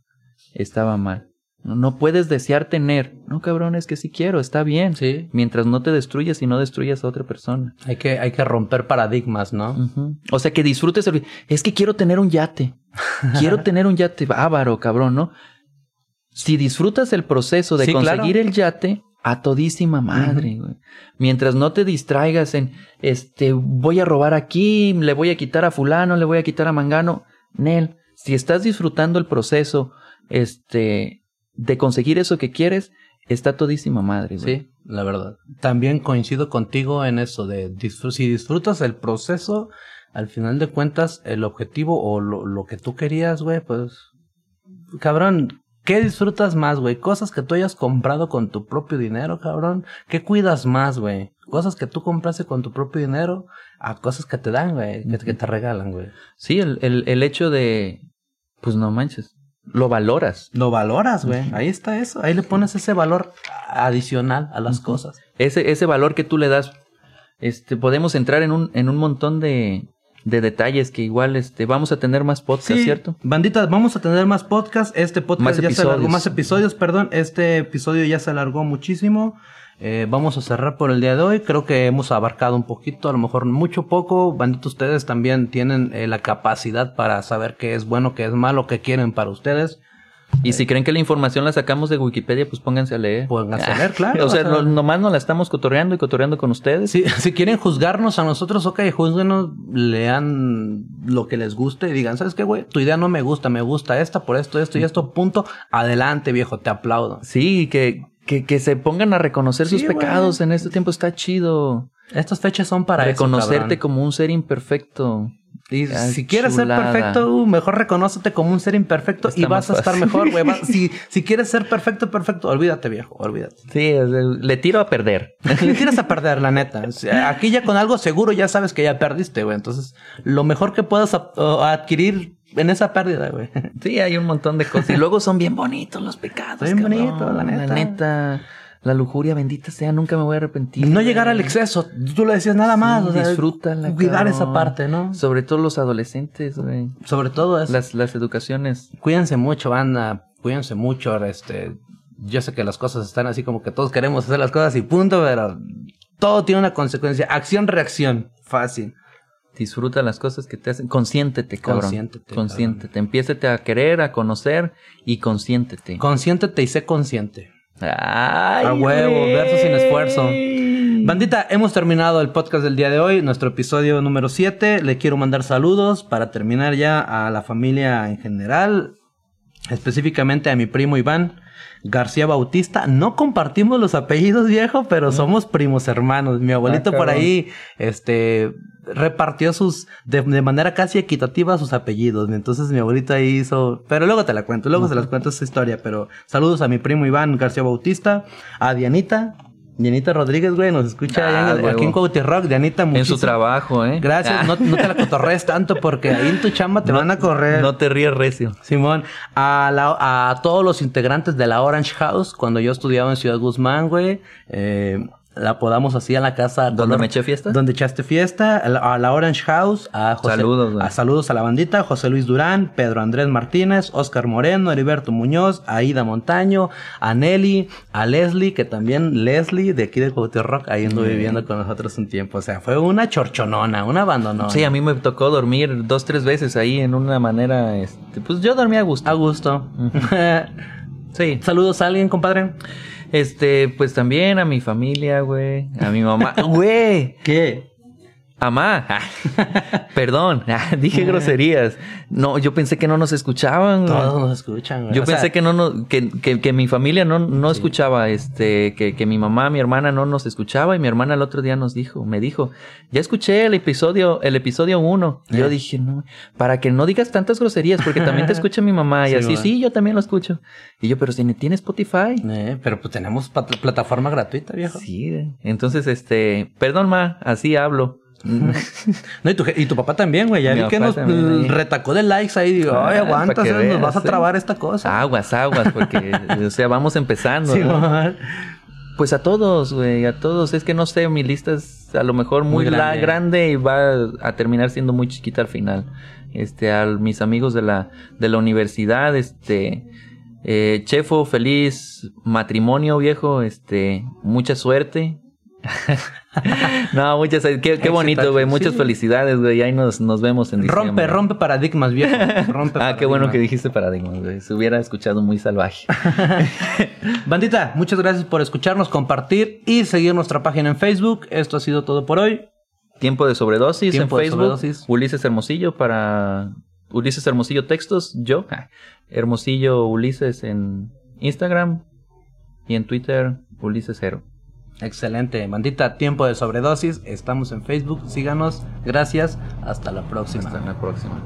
estaba mal. No, puedes desear tener. No, cabrón, es que sí quiero, está bien. Sí. Mientras no te destruyas y no destruyas a otra persona. Hay que, hay que romper paradigmas, ¿no? O sea, que disfrutes el... Es que quiero tener un yate. <laughs> Quiero tener un yate bávaro, cabrón, ¿no? Si disfrutas el proceso de Sí, claro. conseguir el yate, a todísima madre, güey. Mientras no te distraigas en, este, voy a robar aquí, le voy a quitar a fulano, le voy a quitar a mangano. Nel, si estás disfrutando el proceso, este, de conseguir eso que quieres, está todísima madre, güey. Sí, la verdad. También coincido contigo en eso de disfr- si disfrutas el proceso, al final de cuentas, el objetivo o lo, lo que tú querías, güey, pues, cabrón, ¿qué disfrutas más, güey? Cosas que tú hayas comprado con tu propio dinero, cabrón. ¿Qué cuidas más, güey? Cosas que tú compraste con tu propio dinero a cosas que te dan, güey, que, que te regalan, güey. Sí, el, el, el hecho de, pues no manches, lo valoras. Lo valoras, güey. Ahí está eso. Ahí le pones ese valor adicional a las cosas. ese, ese valor que tú le das, este, podemos entrar en un, en un montón de, de detalles que igual este, vamos a tener más podcast, ¿cierto? Banditas, vamos a tener más podcast. Este podcast Más ya se alargó, más episodios, perdón. Este episodio ya se alargó muchísimo. Eh, vamos a cerrar por el día de hoy. Creo que hemos abarcado un poquito, a lo mejor mucho poco. Banditos, ustedes también tienen eh, la capacidad para saber qué es bueno, qué es malo, qué quieren para ustedes. Y si creen que la información la sacamos de Wikipedia, pues pónganse a leer. Pónganse a leer, <laughs> claro, o sea, o sea- no- nomás nos la estamos cotorreando y cotorreando con ustedes. Si, si quieren juzgarnos a nosotros, ok, juzguenos, lean lo que les guste y digan, ¿sabes qué, güey? Tu idea no me gusta, me gusta esta por esto, esto y esto, punto. Adelante, viejo, te aplaudo. Sí, que, que, que se pongan a reconocer Sí, sus güey. pecados en este tiempo está chido. Estas fechas son para Reconocerte eso, como un ser imperfecto. Y si quieres chulada. ser perfecto, uh, mejor reconócete como un ser imperfecto y vas a estar mejor, güey. Si, <laughs> si quieres ser perfecto, perfecto, olvídate, viejo, olvídate. Sí, le tiro a perder. <laughs> Le tiras a <laughs> perder, la neta. Aquí ya con algo seguro ya sabes que ya perdiste, güey. Entonces, lo mejor que puedas adquirir en esa pérdida, güey. Sí, hay un montón de cosas. Y luego son bien bonitos los pecados. Bien bonitos, la neta. La neta, la lujuria bendita sea, nunca me voy a arrepentir. No llegar al exceso. Tú le decías nada más. o sea, Disfrútala. Cuidar cabrón. esa parte, ¿no? Sobre todo los adolescentes, güey. Sobre todo eso. Las, las educaciones. Cuídense mucho, banda. Cuídense mucho. Este, yo sé que las cosas están así como que todos queremos hacer las cosas y punto, pero todo tiene una consecuencia. Acción, reacción. Fácil. Disfruta las cosas que te hacen. Consiéntete, cabrón. Consiéntete, Consiéntete. Empiécete a querer, a conocer y consiéntete. Consiéntete y sé consciente. Ay, A huevo, güey. verso sin esfuerzo. Bandita, hemos terminado el podcast del día de hoy, nuestro episodio número 7. Le quiero mandar saludos para terminar ya a la familia en general, específicamente a mi primo Iván García Bautista. No compartimos los apellidos, viejo, pero somos primos hermanos. Mi abuelito Ah, por ahí, este, repartió sus, de, de manera casi equitativa sus apellidos. Entonces mi abuelito ahí hizo, pero luego te la cuento, luego se las cuento esa historia. Pero saludos a mi primo Iván García Bautista, a Dianita, Dianita Rodríguez, güey, nos escucha allá Ah, el- aquí en. Cuauhtémoc. Dianita, En su muchísimo- trabajo, ¿eh? Gracias, Ah. no, no te la cotorrees tanto porque ahí en tu chamba te No- van a correr. No te ríes recio. Simón, a, la- a todos los integrantes de la Orange House, cuando yo estudiaba en Ciudad Guzmán, güey, eh, la podamos así en la casa. ¿Dónde color- me eché fiesta? Donde echaste fiesta, a la, a la Orange House, a José, Saludos, a saludos a la bandita, José Luis Durán, Pedro Andrés Martínez, Oscar Moreno, Heriberto Muñoz, Aida Montaño, a Nelly, a Leslie, que también Leslie de aquí de Cuauhtémoc Rock, ahí anduvo viviendo con nosotros un tiempo. O sea, fue una chorchonona, una abandonona. Sí, a mí me tocó dormir dos, tres veces ahí en una manera, este, pues yo dormía a gusto. A gusto. <laughs> Sí. Saludos a alguien, compadre. Este, pues también a mi familia, güey. A mi mamá. <laughs> Güey. ¿Qué? Amá. <laughs> Perdón. <laughs> Dije groserías. No, yo pensé que no nos escuchaban. Todos nos escuchan, güey. Yo O sea, pensé que no nos- que, que, que mi familia no, no escuchaba, este, que, que mi mamá, mi hermana no nos escuchaba, y mi hermana el otro día nos dijo, me dijo, ya escuché el episodio, el episodio uno. Y Yo Eh. dije, no, para que no digas tantas groserías, porque también te <laughs> escucha mi mamá, y Sí, así, va. sí, yo también lo escucho. Y yo, pero si ni tiene Spotify. Eh, pero pues tenemos plataforma gratuita, viejo. Sí, entonces, este, perdón, ma, así hablo. No, y tu, je- y tu papá también, güey. Ya vi que nos también retacó de likes ahí. Digo, Ah, ay, aguanta, nos veas, vas a trabar esta cosa. Aguas, aguas, porque, o sea, vamos empezando. Sí, ¿no? mamá. Pues a todos, güey, a todos. Es que no sé, mi lista es a lo mejor muy, Muy la- grande. grande. y va a terminar siendo muy chiquita al final. Este, a mis amigos de la, de la universidad, este, eh, Chefo, feliz matrimonio, viejo, este, mucha suerte. <laughs> no, muchas, qué, qué bonito, güey, muchas Sí. felicidades, güey, ahí nos, nos vemos en diciembre. Rompe, rompe paradigmas, viejo. Rompe <laughs> Ah, qué bueno que dijiste paradigmas, güey. Se hubiera escuchado muy salvaje. <laughs> Bandita, muchas gracias por escucharnos, compartir y seguir nuestra página en Facebook. Esto ha sido todo por hoy. Tiempo de sobredosis Tiempo en de Facebook. sobredosis. Ulises Hermosillo para Ulises Hermosillo Textos, yo. Hermosillo Ulises en Instagram y en Twitter Ulises Cero. Excelente, bandita, tiempo de sobredosis. Estamos en Facebook, síganos. Gracias, hasta la próxima. Hasta la próxima.